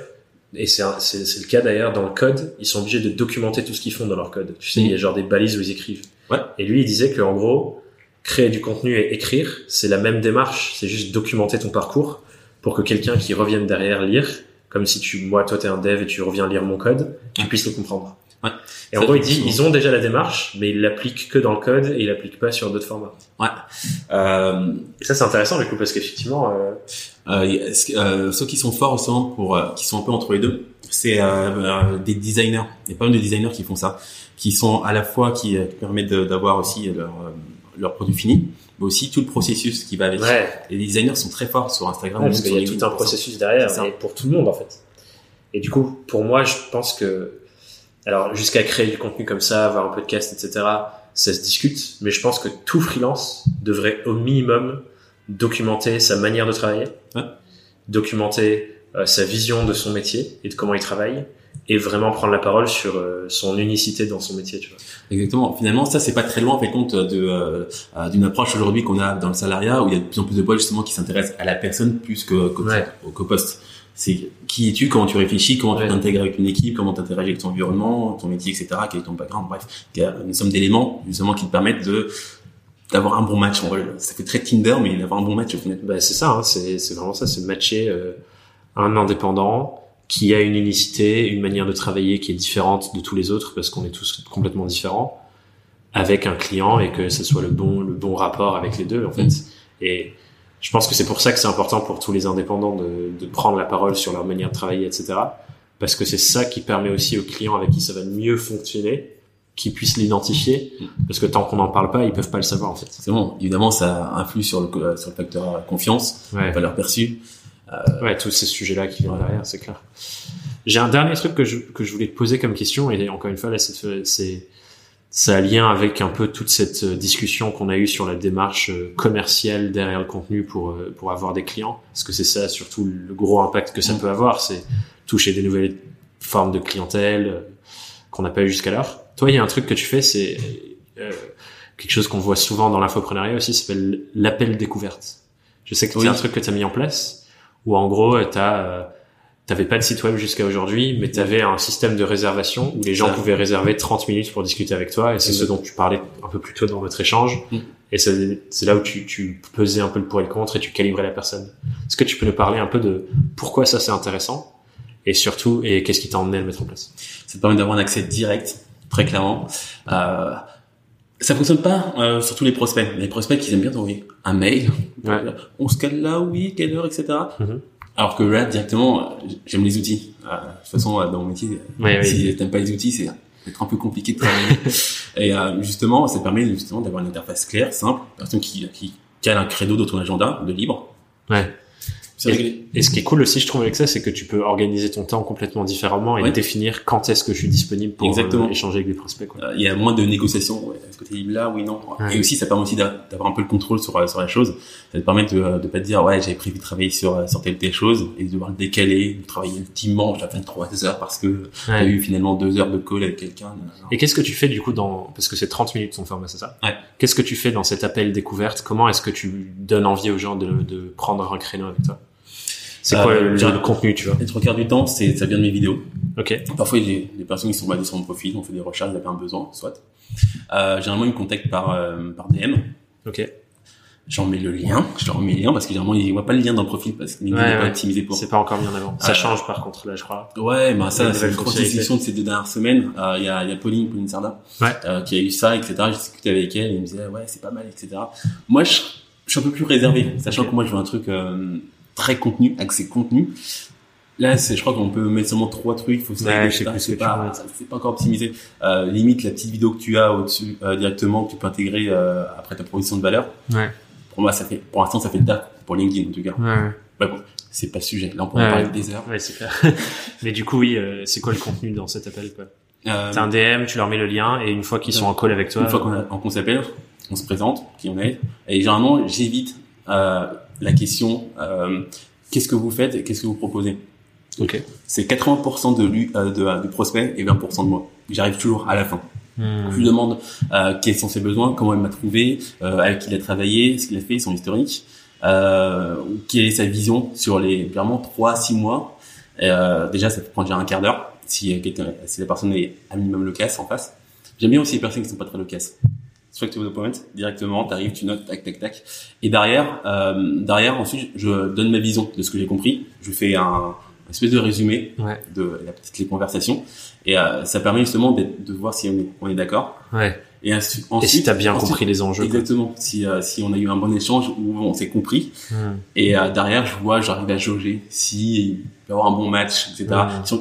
et c'est le cas d'ailleurs dans le code, ils sont obligés de documenter tout ce qu'ils font dans leur code. Tu sais, il y a genre des balises où ils écrivent. Ouais. Et lui, il disait que en gros, créer du contenu et écrire, c'est la même démarche. C'est juste documenter ton parcours pour que quelqu'un qui revienne derrière lire, comme si tu, moi, toi, t'es un dev et tu reviens lire mon code, tu Ouais. puisses le comprendre. Ouais. Et en gros, il dit, ils ont déjà la démarche, mais ils l'appliquent que dans le code et ils l'appliquent pas sur d'autres formats. Ouais. Euh, Et ça, c'est intéressant, du coup, parce qu'effectivement, euh, Euh, ce- euh, ceux qui sont forts aussi pour euh, qui sont un peu entre les deux, c'est des designers. Il y a pas mal de designers qui font ça, qui sont à la fois qui, qui permettent d'avoir aussi leur leur produit fini, mais aussi tout le processus qui va avec. ouais, Les designers sont très forts sur Instagram. Ouais, ou parce qu'il y a tout un processus derrière, et pour tout le monde en fait. Et du coup, pour moi, je pense que, alors jusqu'à créer du contenu comme ça, avoir un podcast, etc., ça se discute, mais je pense que tout freelance devrait au minimum documenter sa manière de travailler, documenter euh, sa vision de son métier et de comment il travaille, et vraiment prendre la parole sur euh, son unicité dans son métier, tu vois. Exactement. Finalement, ça c'est pas très loin en fait compte de euh, euh, d'une approche aujourd'hui qu'on a dans le salariat où il y a de plus en plus de boîtes justement qui s'intéressent à la personne plus que qu'au Ouais. poste. C'est qui es-tu, comment tu réfléchis, comment Ouais. tu t'intègres avec une équipe, comment tu interagis avec ton environnement, ton métier, etc. Quel est ton background, bref, il y a une somme d'éléments justement qui te permettent de d'avoir un bon match en vrai. Ça fait très Tinder, mais d'avoir un bon match au final. Bah, c'est ça, hein, c'est c'est vraiment ça, c'est matcher euh, un indépendant qui a une unicité, une manière de travailler qui est différente de tous les autres parce qu'on est tous complètement différents avec un client et que ce soit le bon le bon rapport avec les deux en fait. Mm. Et je pense que c'est pour ça que c'est important pour tous les indépendants de, de prendre la parole sur leur manière de travailler, etc. Parce que c'est ça qui permet aussi aux clients avec qui ça va mieux fonctionner qu'ils puissent l'identifier parce que tant qu'on n'en parle pas, ils peuvent pas le savoir en fait. C'est bon. Évidemment, ça influe sur le sur le facteur confiance, Ouais. valeur perçue. Ouais, tous ces sujets-là qui viennent derrière, c'est clair. J'ai un dernier truc que je, que je voulais te poser comme question, et encore une fois, là, c'est, c'est, ça a lien avec un peu toute cette euh, discussion qu'on a eue sur la démarche euh, commerciale derrière le contenu pour, euh, pour avoir des clients. Parce que c'est ça, surtout, le gros impact que ça Mm. peut avoir, c'est toucher des nouvelles formes de clientèle euh, qu'on n'a pas eu jusqu'alors. Toi, il y a un truc que tu fais, c'est euh, quelque chose qu'on voit souvent dans l'infopreneuriat aussi, s'appelle l'appel découverte. Je sais que c'est Oui. un truc que tu as mis en place, où en gros, tu as t'avais pas de site web jusqu'à aujourd'hui, mais tu avais un système de réservation où les gens pouvaient réserver 30 minutes pour discuter avec toi, et c'est ce dont tu parlais un peu plus tôt dans votre échange. Mm. Et c'est c'est là où tu, tu pesais un peu le pour et le contre et tu calibrais la personne. Est-ce que tu peux nous parler un peu de pourquoi ça c'est intéressant et surtout et qu'est-ce qui t'a emmené à le mettre en place? Ça te permet d'avoir un accès direct, très clairement. Euh, ça fonctionne pas euh, sur tous les prospects. Les prospects qui aiment bien t'envoyer un mail. Ouais. On se cale là, oui, quelle heure, etc. Mhm. Alors que là, directement, j'aime les outils. Euh, de toute façon, euh, dans mon métier, Ouais, si t'aimes pas les outils, c'est être un peu compliqué de travailler. et euh, justement, ça permet justement d'avoir une interface claire, simple, personne qui, qui cale un credo dans ton agenda de libre. Ouais. C'est réglé. Et ce qui est cool aussi, je trouve, avec ça, c'est que tu peux organiser ton temps complètement différemment et Ouais. définir quand est-ce que je suis disponible pour Exactement. euh, échanger avec des prospects. Quoi. Euh, Il y a moins de négociations. Ouais, Est-ce que tu es libre là Oui, non. Ouais. Et aussi, ça permet aussi d'a- d'avoir un peu le contrôle sur, euh, sur la chose. Ça te permet de ne pas te dire, ouais, j'avais prévu de travailler sur, sur telle ou telle chose et de devoir le décaler, de travailler le dimanche à 23 heures parce que t'as Ouais. eu finalement deux heures de call avec quelqu'un. Et qu'est-ce que tu fais du coup dans parce que c'est 30 minutes ton format, c'est ça? Ouais. Qu'est-ce que tu fais dans cet appel découverte? Comment est-ce que tu donnes envie aux gens de, de prendre un créneau avec toi? C'est Euh, quoi le, j'ai- le contenu, tu vois Les trois quarts du temps, c'est, ça vient de mes vidéos. Ok. Parfois, les, les personnes qui sont basées sur mon profil, on fait des recherches, ils avaient un besoin, soit. Euh, généralement, ils me contactent par, euh, par DM. Ok. J'en mets le lien, je leur mets le lien parce que généralement, ils voient pas le lien dans le profil parce que LinkedIn Ouais, n'est pas optimisé pour. C'est pas encore mis en avant. Ça Euh, change par contre là, je crois. Ouais, bah ça, c'est une grosse discussion de ces deux dernières semaines. Euh, Il y, a, il y a Pauline, Pauline Sarda, Ouais. euh, qui a eu ça, etc. J'ai discuté avec elle et elle me disait, ouais, c'est pas mal, etc. Moi, je, je suis un peu plus réservé, sachant que moi, je veux un truc euh, très contenu, accès contenu. Là, c'est, je crois qu'on peut mettre seulement trois trucs, faut Ouais, je sais plus ce c'est pas, c'est pas encore optimisé. Euh, limite, la petite vidéo que tu as au-dessus, euh, directement, que tu peux intégrer euh, après ta proposition de valeur. Ouais. Pour moi, ça fait, pour l'instant, ça fait le taf pour LinkedIn, en tout cas. Ouais. Ouais, bon, c'est pas le sujet. Là, on en Ouais. parler des heures. Ouais, c'est clair. Mais du coup, oui, euh, c'est quoi le contenu dans cet appel quoi? Euh, T'as un DM, tu leur mets le lien et une fois qu'ils sont en call avec toi, Une fois qu'on qu'on s'appelle, on se présente, qui on est, et généralement j'évite euh, la question euh, qu'est-ce que vous faites et qu'est-ce que vous proposez? Ok. C'est 80% de lui, euh, de, euh, du prospect et 20% de moi. J'arrive toujours à la fin. Hmm. Je lui demande euh, quels sont ses besoins, comment il m'a trouvé, euh, avec qui il a travaillé, ce qu'il a fait, son historique, euh, quelle est sa vision sur les vraiment 3 6 mois. Et, euh, déjà, ça peut prendre déjà un quart d'heure si, si la personne est un minimum loquace en face. J'aime bien aussi les personnes qui sont pas très loquaces. Straight to the point, directement, t'arrives, tu notes, tac, tac, tac. Et derrière, euh, derrière, ensuite, je donne ma vision de ce que j'ai compris. Je fais un, un espèce de résumé Ouais. de la petite les conversations. Et euh, ça permet justement de voir si on est, on est d'accord. Ouais. Et ensuite, Et si t'as bien ensuite- compris les enjeux. quoi. Exactement. Si, euh, si on a eu un bon échange où on s'est compris. Hmm. Et euh, derrière, je vois, j'arrive à jauger si il peut y avoir un bon match, etc. Ouais. Si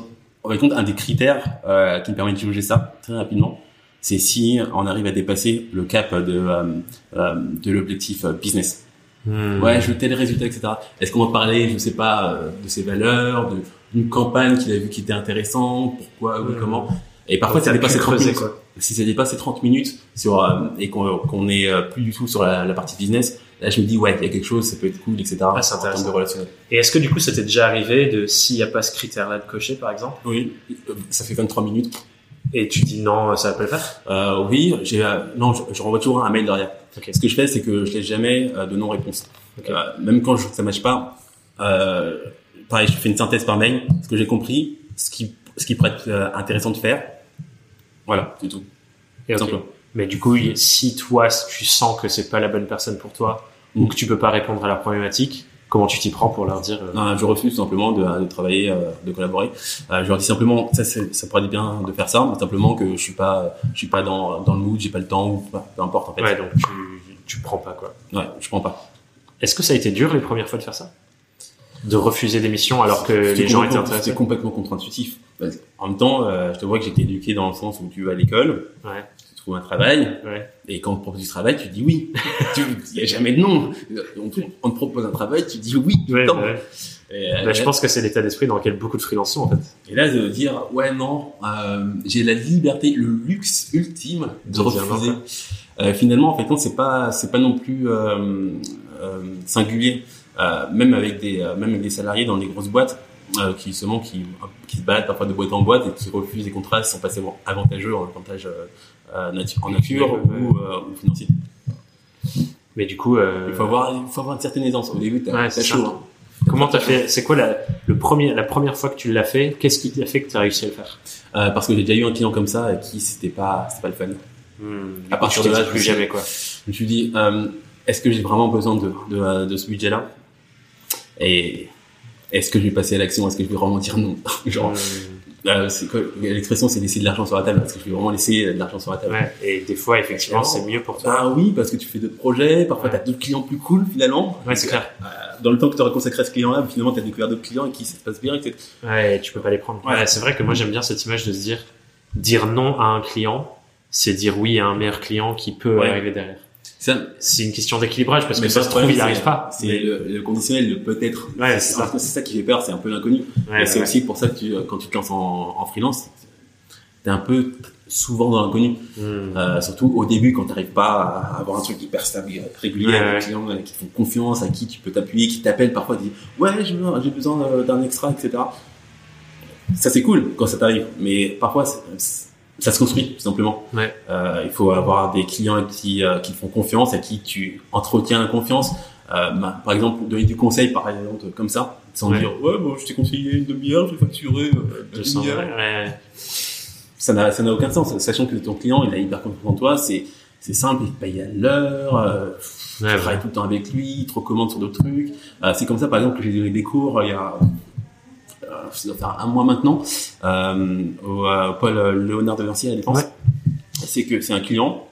on, fait, compte, un des critères euh, qui me permet de jauger ça très rapidement, c'est si on arrive à dépasser le cap de, euh, euh, de l'objectif euh, business. Hmm. Ouais, je veux tel résultat, etc. Est-ce qu'on va parler, je sais pas, euh, de ses valeurs, d'une campagne qu'il a vu qui était intéressante, pourquoi, Hmm. comment? Et parfois, ça dépasse pu les 30 creuser, minutes. quoi. Si ça dépasse les 30 minutes sur, euh, et qu'on qu'on est plus du tout sur la, la partie business, là, je me dis, ouais, il y a quelque chose, ça peut être cool, etc. Ah, c'est intéressant. de relationnel. Et est-ce que du coup, ça t'est déjà arrivé de s'il n'y a pas ce critère-là de cocher, par exemple, Oui, ça fait 23 minutes. Et tu dis non, ça va pas le faire Euh, oui, j'ai, euh, non, je, je renvoie toujours un mail derrière. Ok. Ce que je fais, c'est que je laisse jamais euh, de non-réponse. Ok. Euh, même quand je, ça matche pas, euh, pareil, je fais une synthèse par mail, ce que j'ai compris, ce qui, ce qui pourrait être euh, intéressant de faire. Voilà, c'est tout. Et. Mais du coup, si toi, tu sens que c'est pas la bonne personne pour toi, ou Mm. que tu peux pas répondre à la problématique, comment tu t'y prends pour leur dire euh, Non, je refuse simplement de, de travailler, euh, de collaborer. Euh, je leur dis simplement, ça, ça pourrait être bien de faire ça, mais simplement que je suis pas, je suis pas dans, dans le mood, j'ai pas le temps, ou peu importe en fait. Ouais, donc tu, tu prends pas quoi. Ouais, je prends pas. Est-ce que ça a été dur les premières fois de faire ça? De refuser des missions alors que les gens étaient intéressés? C'était complètement contre-intuitif. Qu'en même temps, euh, je te vois que j'étais éduqué dans le sens où tu vas à l'école, Ouais, trouves un travail, ouais. et quand on te propose du travail, tu dis oui. Il y a jamais de non. On te, on te propose un travail, tu dis oui. Ouais. Et, euh, Bah, je pense que c'est l'état d'esprit dans lequel beaucoup de freelances sont en fait. et là, de dire ouais non, euh, j'ai la liberté, le luxe ultime de refuser. Euh, finalement, en fait, non, c'est pas, c'est pas non plus euh, singulier. Même avec des, même avec des salariés dans des grosses boîtes euh, qui justement qui, qui se baladent parfois de boîte en boîte et qui refusent des contrats sans passer avantageux en avantage euh, euh, en nature ou, euh, ou financier. Mais du coup, euh, Il faut avoir, il faut avoir une certaine aisance. Au début, t'as Ouais, chaud. hein. comment t'as fait C'est quoi la le premier, la première fois que tu l'as fait, qu'est-ce qui t'a fait que tu as réussi à le faire? Euh, parce que j'ai déjà eu un client comme ça à qui c'était pas, c'était pas le fun. Hmm, À partir de là, je plus me suis- jamais quoi. Je me suis dit, euh, est-ce que j'ai vraiment besoin de, de, de ce budget-là? Et est-ce que je vais passer à l'action? Est-ce que je vais vraiment dire non? Genre, Hmm, euh, l'expression, c'est laisser de l'argent sur la table. Est-ce que je vais vraiment laisser de l'argent sur la table ouais. Et des fois, effectivement, c'est mieux pour toi. Ah oui, parce que tu fais d'autres projets, parfois Ouais. tu as d'autres clients plus cool finalement. Ouais, c'est clair. Euh, Dans le temps que tu auras consacré à ce client-là, finalement tu as découvert d'autres clients et qui ça se passe bien, etc. Ouais, tu peux pas les prendre. Ouais. C'est vrai que moi j'aime bien cette image de se dire dire non à un client, c'est dire oui à un meilleur client qui peut arriver derrière. Ça, C'est une question d'équilibrage parce que ça le se trouve il arrive c'est- pas. C'est Mais- le, le conditionnel, le peut-être. Ouais, c'est ça. C'est ça qui fait peur, c'est un peu l'inconnu. Ouais, et c'est ouais. aussi pour ça que tu, quand tu te lances en, en freelance, t'es un peu souvent dans l'inconnu. Hmm. Euh, surtout au début quand t'arrives pas à avoir un truc hyper stable, régulier, Ouais, avec des clients euh, qui te font confiance, à qui tu peux t'appuyer, qui t'appellent parfois, disent ouais j'ai besoin, j'ai besoin euh, d'un extra, etc. Ça c'est cool quand ça t'arrive, mais parfois c'est- ça se construit tout simplement. Ouais. Euh, il faut avoir des clients qui, euh, qui font confiance, à qui tu entretiens la confiance. Euh, bah, par exemple, donner du conseil, par exemple, comme ça, sans Ouais. dire ouais bon je t'ai conseillé une demi-heure, j'ai facturé euh, une 200, demi-heure ouais, ça n'a ça n'a aucun sens sachant que ton client il a hyper confiance en toi c'est c'est simple il te paye à l'heure euh, tu travailles tout le temps avec lui il te recommande sur d'autres trucs Euh, c'est comme ça par exemple que j'ai donné des cours euh, il y a euh, ça doit faire un mois maintenant euh, au euh, Paul Léonard de Vinci à la défense Ouais. c'est que c'est un client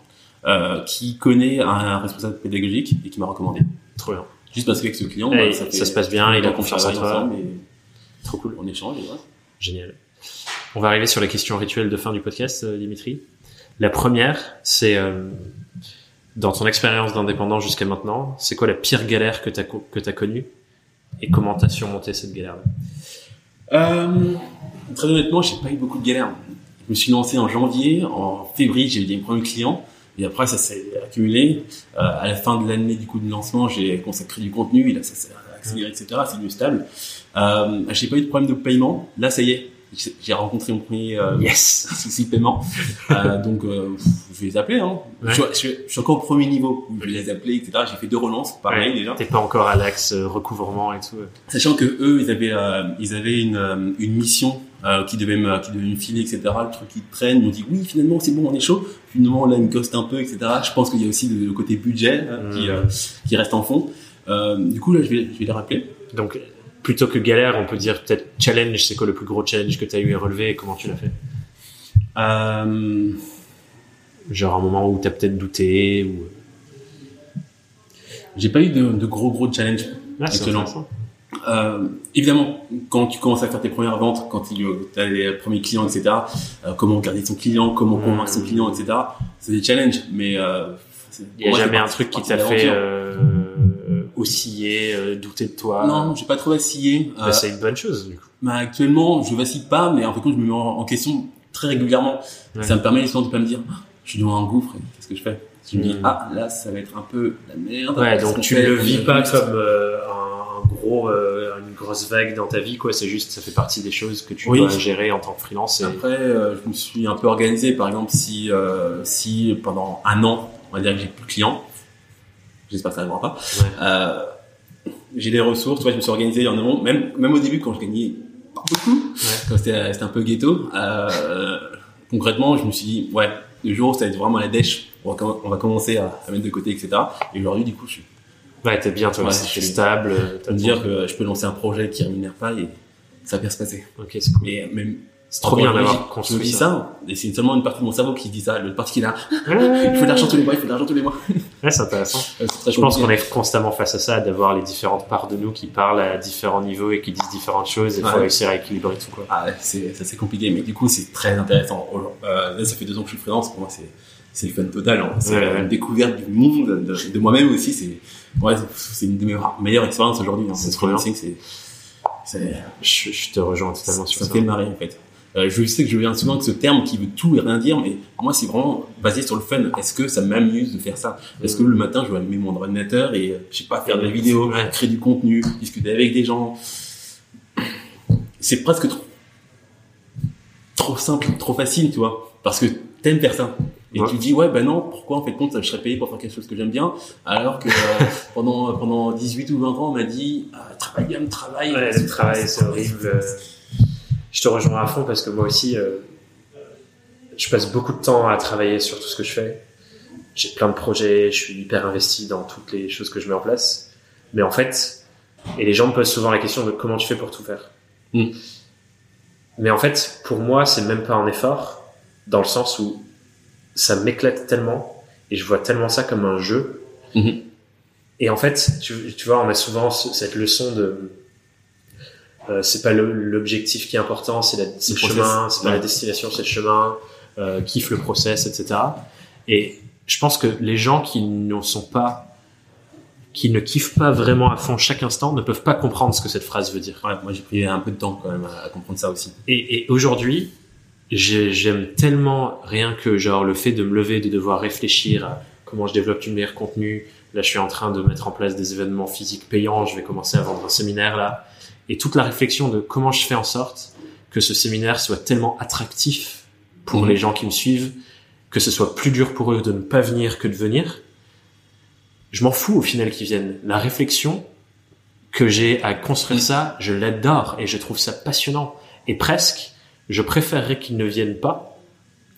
euh, qui connaît un responsable pédagogique et qui m'a recommandé Trop bien. juste parce qu'avec ce client bah, ça, fait- se passe bien, il a on confiance en toi. et Trop cool. on échange et voilà. Génial. On va arriver sur la question rituelle de fin du podcast, euh, Dimitri. La première, c'est euh, dans ton expérience d'indépendant jusqu'à maintenant, c'est quoi la pire galère que tu as que t'as connue et comment tu as surmonté cette galère Euh, très honnêtement, j'ai pas eu beaucoup de galères. Je me suis lancé en janvier, en février, j'ai eu des premiers clients. Et après, ça s'est accumulé. Euh, à la fin de l'année du coup de lancement, j'ai consacré du contenu. Et là, ça s'est accéléré, etc. C'est devenu stable. Euh, j'ai pas eu de problème de paiement. Là, ça y est. J'ai rencontré mon premier euh, Yes. souci de paiement. Euh, donc, euh, je vais les appeler. Hein. Ouais. Je, suis- je suis encore au premier niveau. où Je vais les appeler, etc. J'ai fait deux relances par mail déjà. T'es pas encore à l'axe euh, recouvrement et tout. Sachant que eux, ils avaient, euh, ils avaient une, euh, une mission euh, qui devait me, qui devait me filer, etc. Le truc qui traîne, ils m'ont dit oui, finalement c'est bon, on est chaud. Finalement là, ils me costent un peu, etc. Je pense qu'il y a aussi le, le côté budget hein, qui, qui reste en fond. Euh, du coup là, je vais, je vais les rappeler. Donc, plutôt que galère, on peut dire peut-être challenge. C'est quoi le plus gros challenge que tu as eu à relever et comment tu l'as fait Euh, Genre un moment où tu as peut-être douté ou... j'ai pas eu de, de gros gros challenge. Ah, Excellent. Euh, évidemment, quand tu commences à faire tes premières ventes, quand tu as les premiers clients, etc. euh, comment garder son client, comment Mhm. convaincre son client, etc. C'est des challenges, mais euh, Il y a moi, jamais un truc qui t'a fait euh, osciller, euh, douter de toi. Non, j'ai pas trop vacillé. Bah, Euh, c'est une bonne chose du coup. bah, actuellement, je vacille pas, mais en fait, je me mets en, en question très régulièrement. Ouais. Ça me permet justement de pas me dire, Ah, je suis devant un gouffre, qu'est-ce que je fais? Je me dis, Mm. ah, là, ça va être un peu la merde. Ouais, donc tu fait? le vis pas comme euh, un, gros, euh, une grosse vague dans ta vie, quoi. C'est juste, ça fait partie des choses que tu Oui. dois gérer en tant que freelance. Et... Après, euh, je me suis un peu organisé. Par exemple, si, si pendant un an, on va dire que j'ai plus de clients, j'espère que ça n'arrivera pas, Ouais. euh, j'ai des ressources. Tu vois, je me suis organisé en amont. Même, même au début, quand je gagnais pas beaucoup, quand c'était c'était un peu ghetto, euh, concrètement, je me suis dit, ouais, le jour où ça va être vraiment la dèche, on va, on va commencer à, à mettre de côté, etc. Et aujourd'hui, du coup, je suis Ouais, t'es bien, toi, Ouais, suis- stable. euh, t'as me dire que je peux lancer un projet qui rémunère pas et ça va bien se passer. Ok, c'est cool. Et même, C'est trop bien d'avoir je- Je me construit dis ça. ça, et c'est seulement une partie de mon cerveau qui dit ça, l'autre partie qui est là, il faut de l'argent tous les mois, il faut de l'argent tous les mois. Ouais, c'est intéressant. Je pense qu'on est constamment face à ça, d'avoir les différentes parts de nous qui parlent à différents niveaux et qui disent différentes choses. Et faut Ouais. réussir à équilibrer tout, quoi. Ah c'est, c'est compliqué, mais du coup c'est très intéressant. Euh, là ça fait deux ans que je suis freelance, pour moi c'est, c'est le fun total. hein. C'est Ouais, une découverte du monde, de, de moi-même aussi. C'est, ouais, c'est- une de mes meilleures expériences aujourd'hui. Hein. C'est trop bien. c'est, c'est, Je, je te rejoins totalement sur ça ça. fait marrer en fait. Euh, je sais que je viens souvent de ce terme qui veut tout et rien dire, mais moi c'est vraiment basé sur le fun. Est-ce que ça m'amuse de faire ça? Est-ce que le matin je vais allumer mon ordinateur et euh, je sais pas faire des vidéos, Ouais. créer du contenu, discuter avec des gens? C'est presque trop trop simple, trop facile, tu vois, parce que t'aimes faire ça. Et tu dis ouais ben non pourquoi en fait compte je serais payé pour faire quelque chose que j'aime bien? Alors que euh, pendant pendant 18 ou 20 ans on m'a dit ah, travaille bien travaille ouais, le travail c'est horrible je te rejoins à fond parce que moi aussi euh, je passe beaucoup de temps à travailler sur tout ce que je fais j'ai plein de projets je suis hyper investi dans toutes les choses que je mets en place mais en fait et les gens me posent souvent la question de comment tu fais pour tout faire Mm. mais en fait pour moi c'est même pas un effort dans le sens où ça m'éclate tellement et je vois tellement ça comme un jeu. Mhm. Et en fait, tu, tu, vois, on a souvent ce- cette leçon de euh, c'est pas l'objectif qui est important, c'est le, Le chemin, c'est pas Ouais. la destination, c'est le chemin, euh, kiffe le process, etc. Et je pense que les gens qui ne sont pas qui ne kiffent pas vraiment à fond chaque instant ne peuvent pas comprendre ce que cette phrase veut dire. Ouais, moi j'ai pris un peu de temps quand même à, à comprendre ça aussi. Et, et aujourd'hui, j'ai- j'aime tellement rien que genre le fait de me lever, de devoir réfléchir à comment je développe du meilleur contenu. Là, je suis en train de mettre en place des événements physiques payants. Je vais commencer à vendre un séminaire là. Et toute la réflexion de comment je fais en sorte que ce séminaire soit tellement attractif pour Mhm. les gens qui me suivent, que ce soit plus dur pour eux de ne pas venir que de venir. Je m'en fous au final qu'ils viennent. La réflexion que j'ai à construire ça, je l'adore et je trouve ça passionnant. Et presque, je préférerais qu'ils ne viennent pas.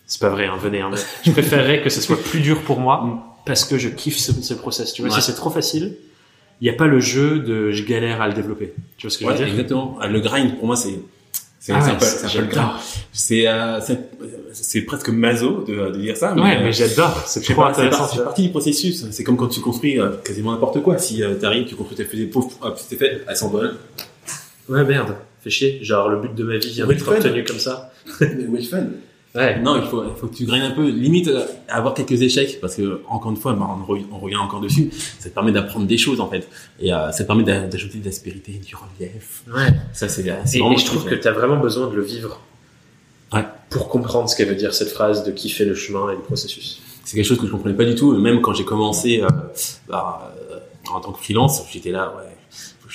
C'est pas vrai, hein, venez. Hein, mais je préférerais que ce soit plus dur pour moi parce que je kiffe ce, ce process. Tu vois, Ouais. si c'est trop facile, il n'y a pas le jeu de je galère à le développer. Tu vois ce que je Ouais, veux dire? exactement. Ah, Le grind pour moi c'est c'est Ah ouais, un peu, c'est- c'est un peu le j'adore. grind. C'est euh, c'est presque maso de, de dire ça. Ouais, euh, mais j'adore. C'est trop pas, c'est intéressant. c'est partie du processus. C'est comme quand tu construis euh, quasiment n'importe quoi. Si euh, t'arrives, tu construis tes fusées, pouf, hop, c'est fait, elles s'envolent. Ouais, merde. Fais chier. Genre, le but de ma vie vient d'être obtenu comme ça. Mais ouais, fun. Ouais. Non, il faut, il faut que tu graines un peu, limite euh, avoir quelques échecs, parce que encore une fois, bah, on, re- on revient encore dessus. Ça te permet d'apprendre des choses en fait, et euh, ça te permet d'a- d'ajouter de l'aspérité, du relief. Ouais. Ça c'est euh, Et, et je trouve que tu as vraiment besoin de le vivre. Ouais. Pour comprendre ce qu'elle veut dire cette phrase de kiffer le chemin et le processus. c'est quelque chose que je comprenais pas du tout. Même quand j'ai commencé euh, bah, euh, en tant que freelance, j'étais là, ouais,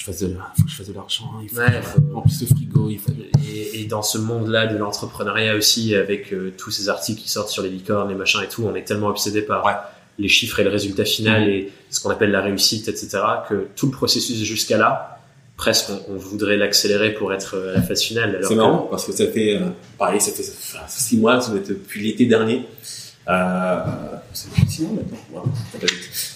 je fasse de, faut que je fasse de l'argent, il faut Ouais, que je remplisse le frigo, il faut. Et, et dans ce monde-là de l'entrepreneuriat aussi, avec euh, tous ces articles qui sortent sur les licornes, les machins et tout, on est tellement obsédé par Ouais. les chiffres et le résultat final Mhm. et ce qu'on appelle la réussite, etc., que tout le processus jusqu'à là, presque on, on voudrait l'accélérer pour être euh, à la phase finale. C'est que- marrant parce que ça fait, euh, pareil, ça fait ça fait six mois, ça doit être depuis l'été dernier. Euh, c'est six mois maintenant.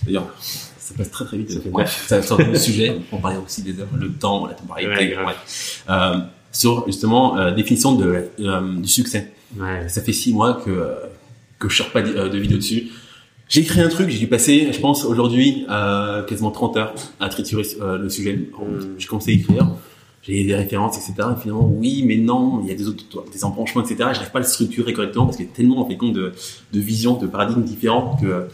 D'ailleurs, ça passe très très vite. Ça fait Bref, ça sort le sujet. On parlait aussi des heures, le temps, la temporalité. Ouais. Euh, sur justement euh, définition de, euh, du succès. Ouais. Ça fait six mois que que je sors pas de, euh, de vidéo dessus. J'ai écrit un truc, j'ai dû passer, je pense aujourd'hui, quasiment 30 heures à triturer le sujet. Mm. J'ai commencé à écrire, j'ai des références, etc. Et finalement, oui, mais non, il y a des autres, des embranchements, etc. Je n'arrive pas à le structurer correctement parce qu'il y a tellement en fait compte de, de visions, de paradigmes différents que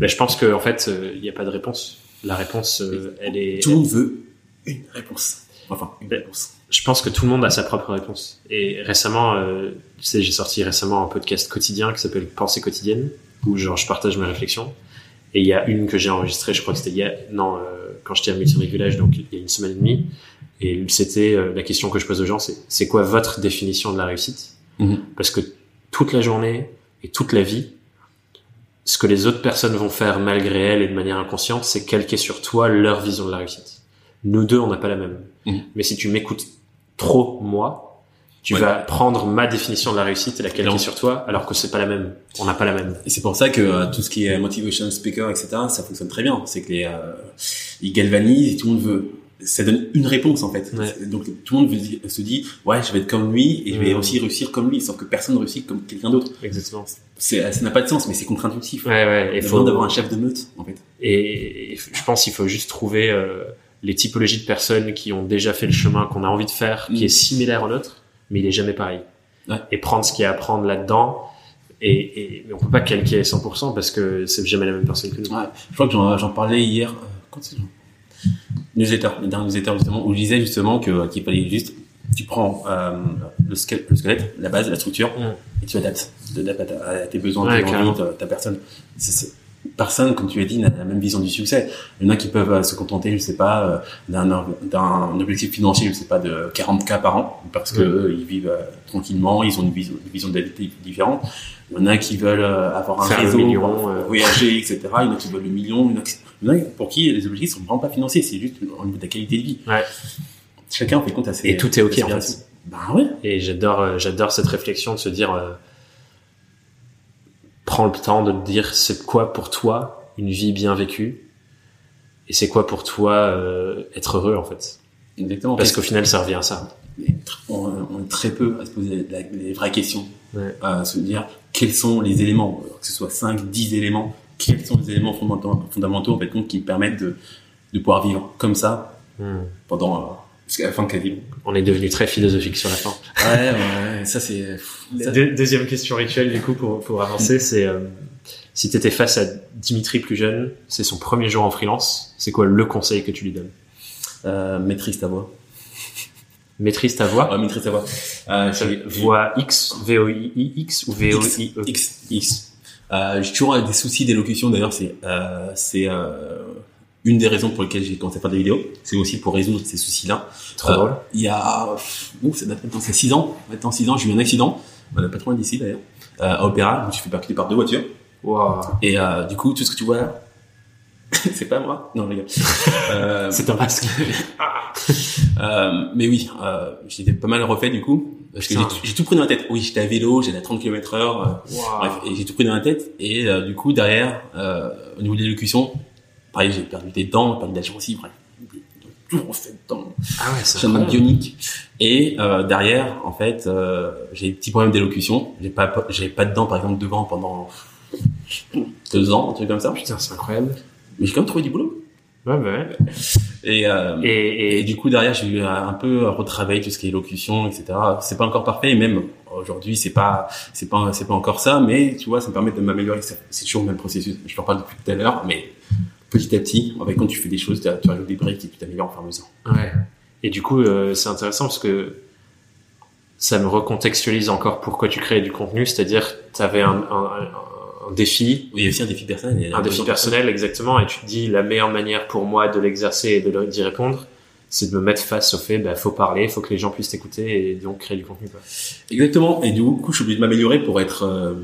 Mais je pense qu'en en fait, euh, il n'y a pas de réponse. La réponse, euh, elle est. tout le monde veut une réponse. Enfin, une Ouais. réponse. Je pense que tout le monde a sa propre réponse. Et récemment, euh, tu sais, j'ai sorti récemment un podcast quotidien qui s'appelle Pensée quotidienne, où genre je partage mes réflexions. Et il y a une que j'ai enregistrée, je crois que c'était hier, non, euh, quand j'étais à Multiplic Village, donc il y a une semaine et demie. Et c'était euh, la question que je pose aux gens, c'est c'est quoi votre définition de la réussite? Mhm. Parce que toute la journée et toute la vie, ce que les autres personnes vont faire malgré elles et de manière inconsciente, c'est calquer sur toi leur vision de la réussite. Nous deux, on n'a pas la même. Mhm. Mais si tu m'écoutes trop, moi, tu Ouais. vas prendre ma définition de la réussite et la calquer sur toi, alors que c'est pas la même. On n'a pas la même. Et c'est pour ça que euh, tout ce qui est motivation speaker, etc., ça fonctionne très bien. C'est que les, euh, ils galvanisent et tout le monde veut. Ça donne une réponse en fait. Ouais. Donc tout le monde se dit ouais je vais être comme lui et je vais aussi réussir comme lui, sauf que personne ne réussit comme quelqu'un d'autre. Exactement. C'est ça n'a pas de sens, mais c'est contre-intuitif. Ouais, ouais. Il faut d'avoir un chef de meute en fait. Et, et je pense qu'il faut juste trouver euh, les typologies de personnes qui ont déjà fait le chemin qu'on a envie de faire, qui Mm. est similaire au nôtre, mais il est jamais pareil. Ouais. Et prendre ce qu'il y a à prendre là-dedans. Et, et mais on peut pas calquer à 100% parce que c'est jamais la même personne que nous. Ouais. Je crois que j'en parlais hier. euh, Quand c'est newsletter, le dernier newsletter justement où je disais justement que qu'il fallait juste tu prends euh, le, squelette, le squelette, la base, la structure, Mm. et tu adaptes, tu adaptes à, tes besoins, Ouais, tes ta, ta personne. C'est- personne, comme tu as dit, n'a la même vision du succès. Il y en a qui peuvent euh, se contenter, je sais pas, euh, d'un, objectif financier, je sais pas, de 40 k par an, parce que eux, ils vivent euh, tranquillement, ils ont une vision, une vision de la vie différente. Il y en a qui veulent avoir un Faire réseau, million, euh. voyager, etc. Il y en a qui veulent le million. Il y en a, qui- il y en a pour qui les objectifs sont vraiment pas financiers, c'est juste au niveau de la qualité de vie. Ouais. Chacun fait compte à ses Et tout est ok, en fait. Ben ouais. Et j'adore, j'adore cette réflexion de se dire, prends le temps de te dire, c'est quoi pour toi une vie bien vécue, et c'est quoi pour toi euh, être heureux en fait. Exactement. Parce qu'au final, ça revient à ça. On, on est très peu à se poser la- les vraies questions, Ouais. à se dire quels sont les éléments, que ce soit 5, 10 éléments, quels sont les éléments fondamentaux, fondamentaux en fait, qui permettent de, de pouvoir vivre comme ça Hmm. pendant euh, jusqu'à la fin vie. On est devenu très philosophique sur la fin. Ouais, ouais, ça c'est. Deux- deuxième question rituelle du coup pour, pour avancer, c'est euh, si tu étais face à Dimitri plus jeune, c'est son premier jour en freelance, c'est quoi le conseil que tu lui donnes? Euh, maîtrise ta voix. Maîtrise ta voix? Ouais, maîtrise ta voix. Euh, Voix X, V-O-I-X ou V-O-I-E X, X. Euh, j'ai toujours des soucis d'élocution. D'ailleurs, c'est euh, c'est euh, une des raisons pour lesquelles j'ai commencé à faire des vidéos. C'est aussi pour résoudre ces soucis-là. Trop Euh, drôle. Il y a, ouh, ça date maintenant, c'est 6 ans. Maintenant 6 ans, j'ai eu un accident. On n'a pas trop loin d'ici d'ailleurs. Euh, à Opéra, je me suis fait percuter par deux voitures. Wow. Et euh, du coup, tout ce que tu vois là, c'est pas moi. Non, les gars. Euh, C'est un masque. euh, mais oui, euh, j'étais pas mal refait du coup. Parce que j'ai tout pris dans la tête. Oui, j'étais à vélo, j'allais à 30 km heure. Bref, et j'ai tout pris dans la tête. Et euh, du coup, derrière, euh, au niveau de l'élocution, pareil, j'ai perdu des dents, perdu de la gencive, bref. Tout refait dedans. Ah ouais, c'est J'ai un bionique. Et euh, derrière, en fait, euh, j'ai des petits problèmes d'élocution. J'ai pas, j'ai pas de dents, par exemple, devant pendant deux ans, un truc comme ça. Putain, c'est incroyable. Mais j'ai quand même trouvé du boulot. Ouais, bah ouais. Et, euh, Et, et, et, du coup, derrière, j'ai eu un peu retravaillé tout ce qui est élocution, etc. C'est pas encore parfait, et même aujourd'hui, c'est pas, c'est pas, c'est pas encore ça, mais tu vois, ça me permet de m'améliorer. C'est c'est toujours le même processus. Je t'en parle depuis tout à l'heure, mais petit à petit, en fait, quand tu fais des choses, tu, rajoutes des briques et tu t'améliores à mesure. ouais. Et du coup, euh, c'est intéressant parce que ça me recontextualise encore pourquoi tu crées du contenu, c'est-à-dire tu avais un, un, un- un défi, Oui, il y a aussi un défi personnel. il y a un défi personnel exactement, et tu te dis la meilleure manière pour moi de l'exercer et d'y répondre, c'est de me mettre face au fait, bah, faut parler, faut que les gens puissent t'écouter et donc créer du contenu. Quoi. Exactement. Et du coup, je suis obligé de m'améliorer pour être euh,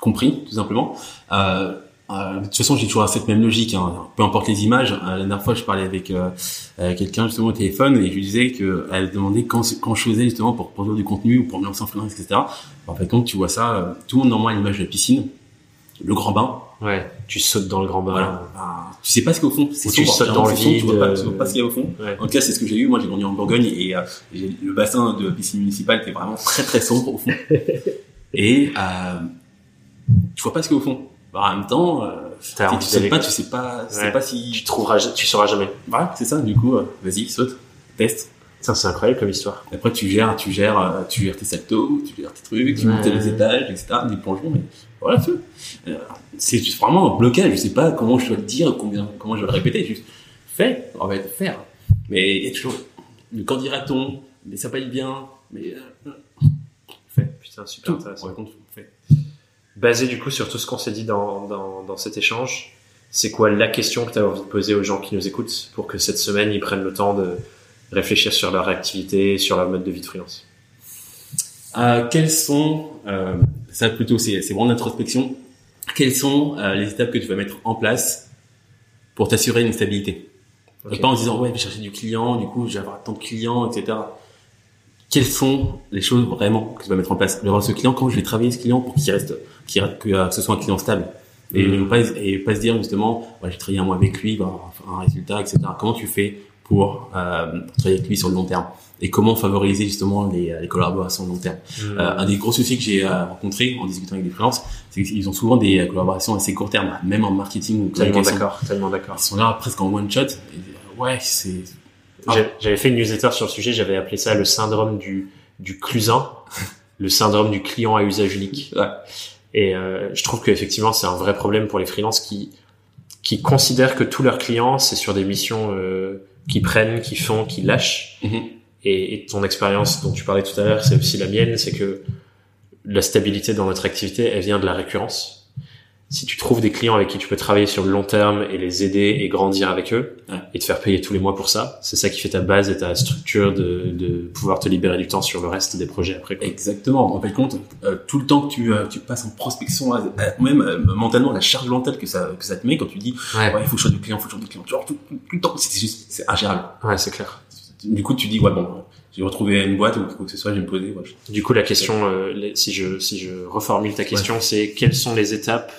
compris, tout simplement. Euh, euh, de toute façon, j'ai toujours cette même logique. Hein. Peu importe les images. Euh, la dernière fois, je parlais avec euh, euh, quelqu'un justement au téléphone et je lui disais que elle demandait quand, quand je faisais justement pour produire du contenu ou pour me lancer en freelance, etc. En fait, quand tu vois ça, euh, tout le monde normalement a l'image de la piscine, le grand bain. Ouais, tu sautes dans le grand bain. Voilà. Ah, tu sais pas ce qu'il y a au fond. C'est tu sautes dans le c'est sombre, Tu vois pas, vide, tu vois pas ce qu'il y a au fond. Ouais. En tout cas, c'est ce que j'ai eu. Moi, j'ai grandi en Bourgogne et le bassin de piscine municipale était vraiment très très sombre au fond. et euh, tu vois pas ce qu'il y a au fond. Bah, en même temps, euh, tu sais pas, tu sais pas, tu sais Ouais. pas si. Tu trouveras, tu sauras jamais. Voilà, c'est ça. Du coup, euh, vas-y, saute, teste. Ça, c'est incroyable comme histoire. Après, tu gères, tu gères, euh, tu gères tes saltos, tu gères tes trucs, tu Ouais. montes les étages, etc. Des plongeons, mais voilà, c'est juste vraiment un blocage. Je sais pas comment je dois le dire, combien, comment je dois le répéter. Juste fais, en fait, faire. Mais il y a toujours le quand dira-t-on, mais ça paye bien, mais euh, Fait. Putain, super tout. intéressant. Fait. Basé du coup sur tout ce qu'on s'est dit dans, dans, dans cet échange, c'est quoi la question que tu as envie de poser aux gens qui nous écoutent pour que cette semaine ils prennent le temps de réfléchir sur leur activité, sur leur mode de vie de freelance? Euh, quelles sont, euh, ça plutôt, c'est c'est vraiment l'introspection. Quelles sont euh, les étapes que tu vas mettre en place pour t'assurer une stabilité? Ok. Pas en disant ouais, je vais chercher du client, du coup, je vais avoir tant de clients, etc. Quelles sont les choses vraiment que tu vas mettre en place Je vais avoir ce client, quand je vais travailler ce client pour qu'il reste, qu'il reste- que, euh, ce soit un client stable. Et, ne pas, et pas se dire justement, j'ai travaillé un mois avec lui, avoir un résultat, etc. Comment tu fais pour euh, travailler avec lui sur le long terme? Et comment favoriser justement les, les collaborations long terme? Hmm. euh, un des gros soucis que j'ai euh, rencontré en discutant avec des freelances, c'est qu'ils ont souvent des euh, collaborations assez court terme, même en marketing ou Tellement d'accord, tellement d'accord. Ils sont là presque en one shot. Et, euh, ouais, c'est J'avais fait une newsletter sur le sujet, j'avais appelé ça le syndrome du, du clusin, le syndrome du client à usage unique. Ouais. Et euh, je trouve qu'effectivement, c'est un vrai problème pour les freelances qui, qui considèrent que tous leurs clients, c'est sur des missions euh, qui prennent, qui font, qui lâchent. Mhm. Et, et ton expérience dont tu parlais tout à l'heure, c'est aussi la mienne, c'est que la stabilité dans notre activité, elle vient de la récurrence. Si tu trouves des clients avec qui tu peux travailler sur le long terme et les aider et grandir avec eux Ouais. et te faire payer tous les mois pour ça, c'est ça qui fait ta base et ta structure de, de pouvoir te libérer du temps sur le reste des projets après. quoi. Exactement. En fait, compte, euh, tout le temps que tu, euh, tu passes en prospection, euh, euh, même euh, mentalement, la charge mentale que ça, que ça te met quand tu dis, Ouais, ouais, il faut que je de client, il faut que je de client. Genre, tout, tout, tout le temps, c'est juste, c'est ingérable. ouais, c'est clair. Du coup, tu dis, ouais, bon, j'ai retrouvé une boîte ou quoi que ce soit, je vais me poser, ouais, Du coup, la question, euh, si je si je reformule ta question, c'est quelles sont les étapes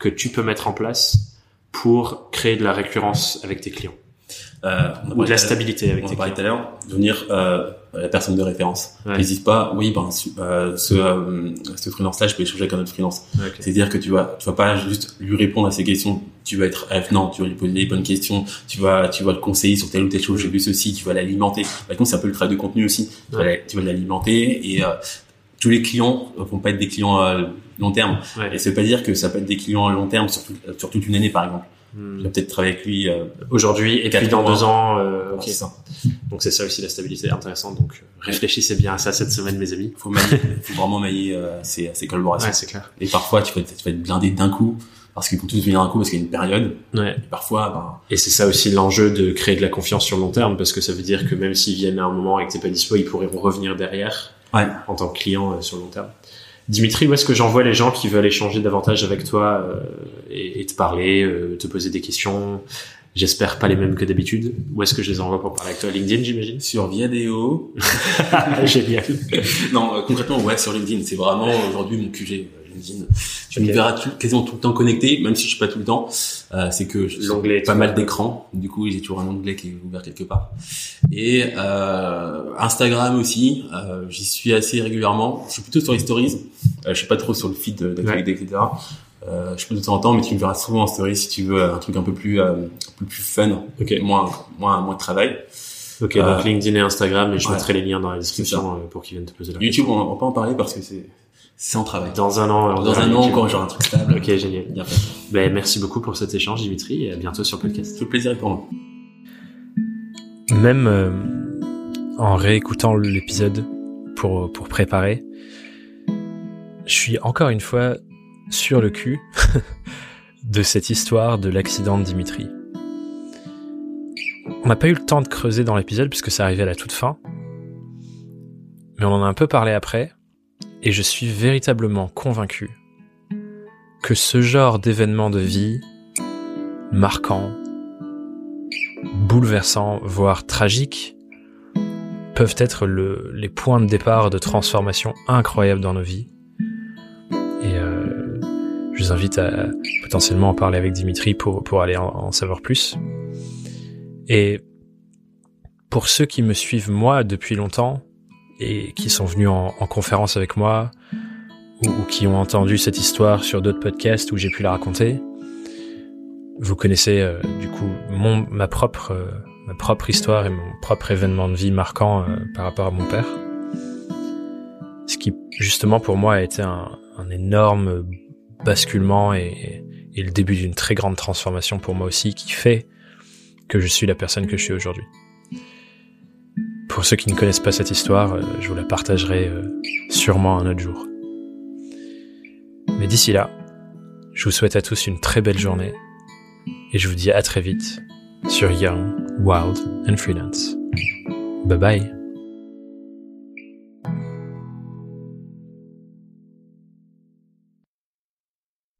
que tu peux mettre en place pour créer de la récurrence avec tes clients Euh, ou de la stabilité avec on tes clients. tout à l'heure, devenir euh, la personne de référence. Ouais. N'hésite pas, oui, ben, euh, ce, euh, ce freelance-là, je peux échanger avec un autre freelance. C'est-à-dire que tu vas, tu vas pas juste lui répondre à ses questions, tu vas être avenant, tu vas lui poser les bonnes questions, tu vas, tu vas le conseiller sur telle ou telle chose, j'ai vu ceci, tu vas l'alimenter. Par contre, c'est un peu le travail de contenu aussi. Tu vas Ouais. la- tu vas l'alimenter et euh, tous les clients euh, vont pas être des clients long terme. Ouais. Et ça veut pas dire que ça peut être des clients à long terme sur, tout- sur toute une année, par exemple. Hmm. Tu vas peut-être travailler avec lui. Euh, Aujourd'hui et puis dans deux ans. euh, ça. Donc c'est ça aussi la stabilité intéressante. Donc euh, réfléchissez bien à ça cette semaine, mes amis. Faut mailler, faut vraiment mailler euh, collaborations. Ouais, c'est clair. Et parfois, tu vas, être- tu vas être blindé d'un coup parce qu'ils vont tous venir d'un coup parce qu'il y a une période. Ouais. Et parfois, ben, Et c'est ça aussi l'enjeu de créer de la confiance sur le long terme, parce que ça veut dire que même s'ils viennent à un moment et que t'es pas dispo, ils pourront revenir derrière ouais. en tant que client euh, sur le long terme. Dimitri, où est-ce que j'envoie les gens qui veulent échanger davantage avec toi euh, et, et te parler, euh, te poser des questions? J'espère pas les mêmes que d'habitude. Où est-ce que je les envoie pour parler avec toi? LinkedIn, j'imagine? Sur Viadeo, Génial. non, euh, concrètement, ouais, sur LinkedIn, c'est vraiment aujourd'hui mon QG. LinkedIn. Tu me verras quasiment tout le temps connecté, même si je suis pas tout le temps. Euh, c'est que j'ai L'onglet pas mal d'écrans. Du coup, j'ai toujours un onglet qui est ouvert quelque part. Et euh, Instagram aussi, euh, j'y suis assez régulièrement. Je suis plutôt sur les stories. Euh, je suis pas trop sur le feed d'actualité, etc. Euh, je peux de temps en temps, mais tu me verras souvent en story si tu veux un truc un peu plus, euh, un peu plus fun, Ok. moins, moins, moins de travail. Ok, Euh, donc LinkedIn et Instagram, et je ouais. mettrai les liens dans la description euh, pour qu'ils viennent te poser la YouTube, on, on peut en parler parce que c'est, c'est en travail. Dans un an. on Dans un an, quand j'aurai un truc stable. Ok, génial. Bien fait. Ben, merci beaucoup pour cet échange, Dimitri, et à bientôt sur le podcast. C'est le plaisir pour moi. Même euh, en réécoutant l'épisode pour, pour préparer, je suis encore une fois sur le cul de cette histoire de l'accident de Dimitri. On n'a pas eu le temps de creuser dans l'épisode puisque ça arrivait à la toute fin, mais on en a un peu parlé après, et je suis véritablement convaincu que ce genre d'événement de vie marquant, bouleversants, voire tragiques, peuvent être le, les points de départ de transformation incroyables dans nos vies. Et euh, je vous invite à potentiellement en parler avec Dimitri pour, pour aller en savoir plus. Et pour ceux qui me suivent moi depuis longtemps et qui sont venus en, en conférence avec moi ou, ou qui ont entendu cette histoire sur d'autres podcasts où j'ai pu la raconter, vous connaissez euh, du coup mon ma propre euh, ma propre histoire et mon propre événement de vie marquant euh, par rapport à mon père. Ce qui justement pour moi a été un, un énorme basculement et, et le début d'une très grande transformation pour moi aussi qui fait que je suis la personne que je suis aujourd'hui. Pour ceux qui ne connaissent pas cette histoire, euh, je vous la partagerai euh, sûrement un autre jour. Mais d'ici là, je vous souhaite à tous une très belle journée et je vous dis à très vite sur Young, Wild and Freelance. Bye bye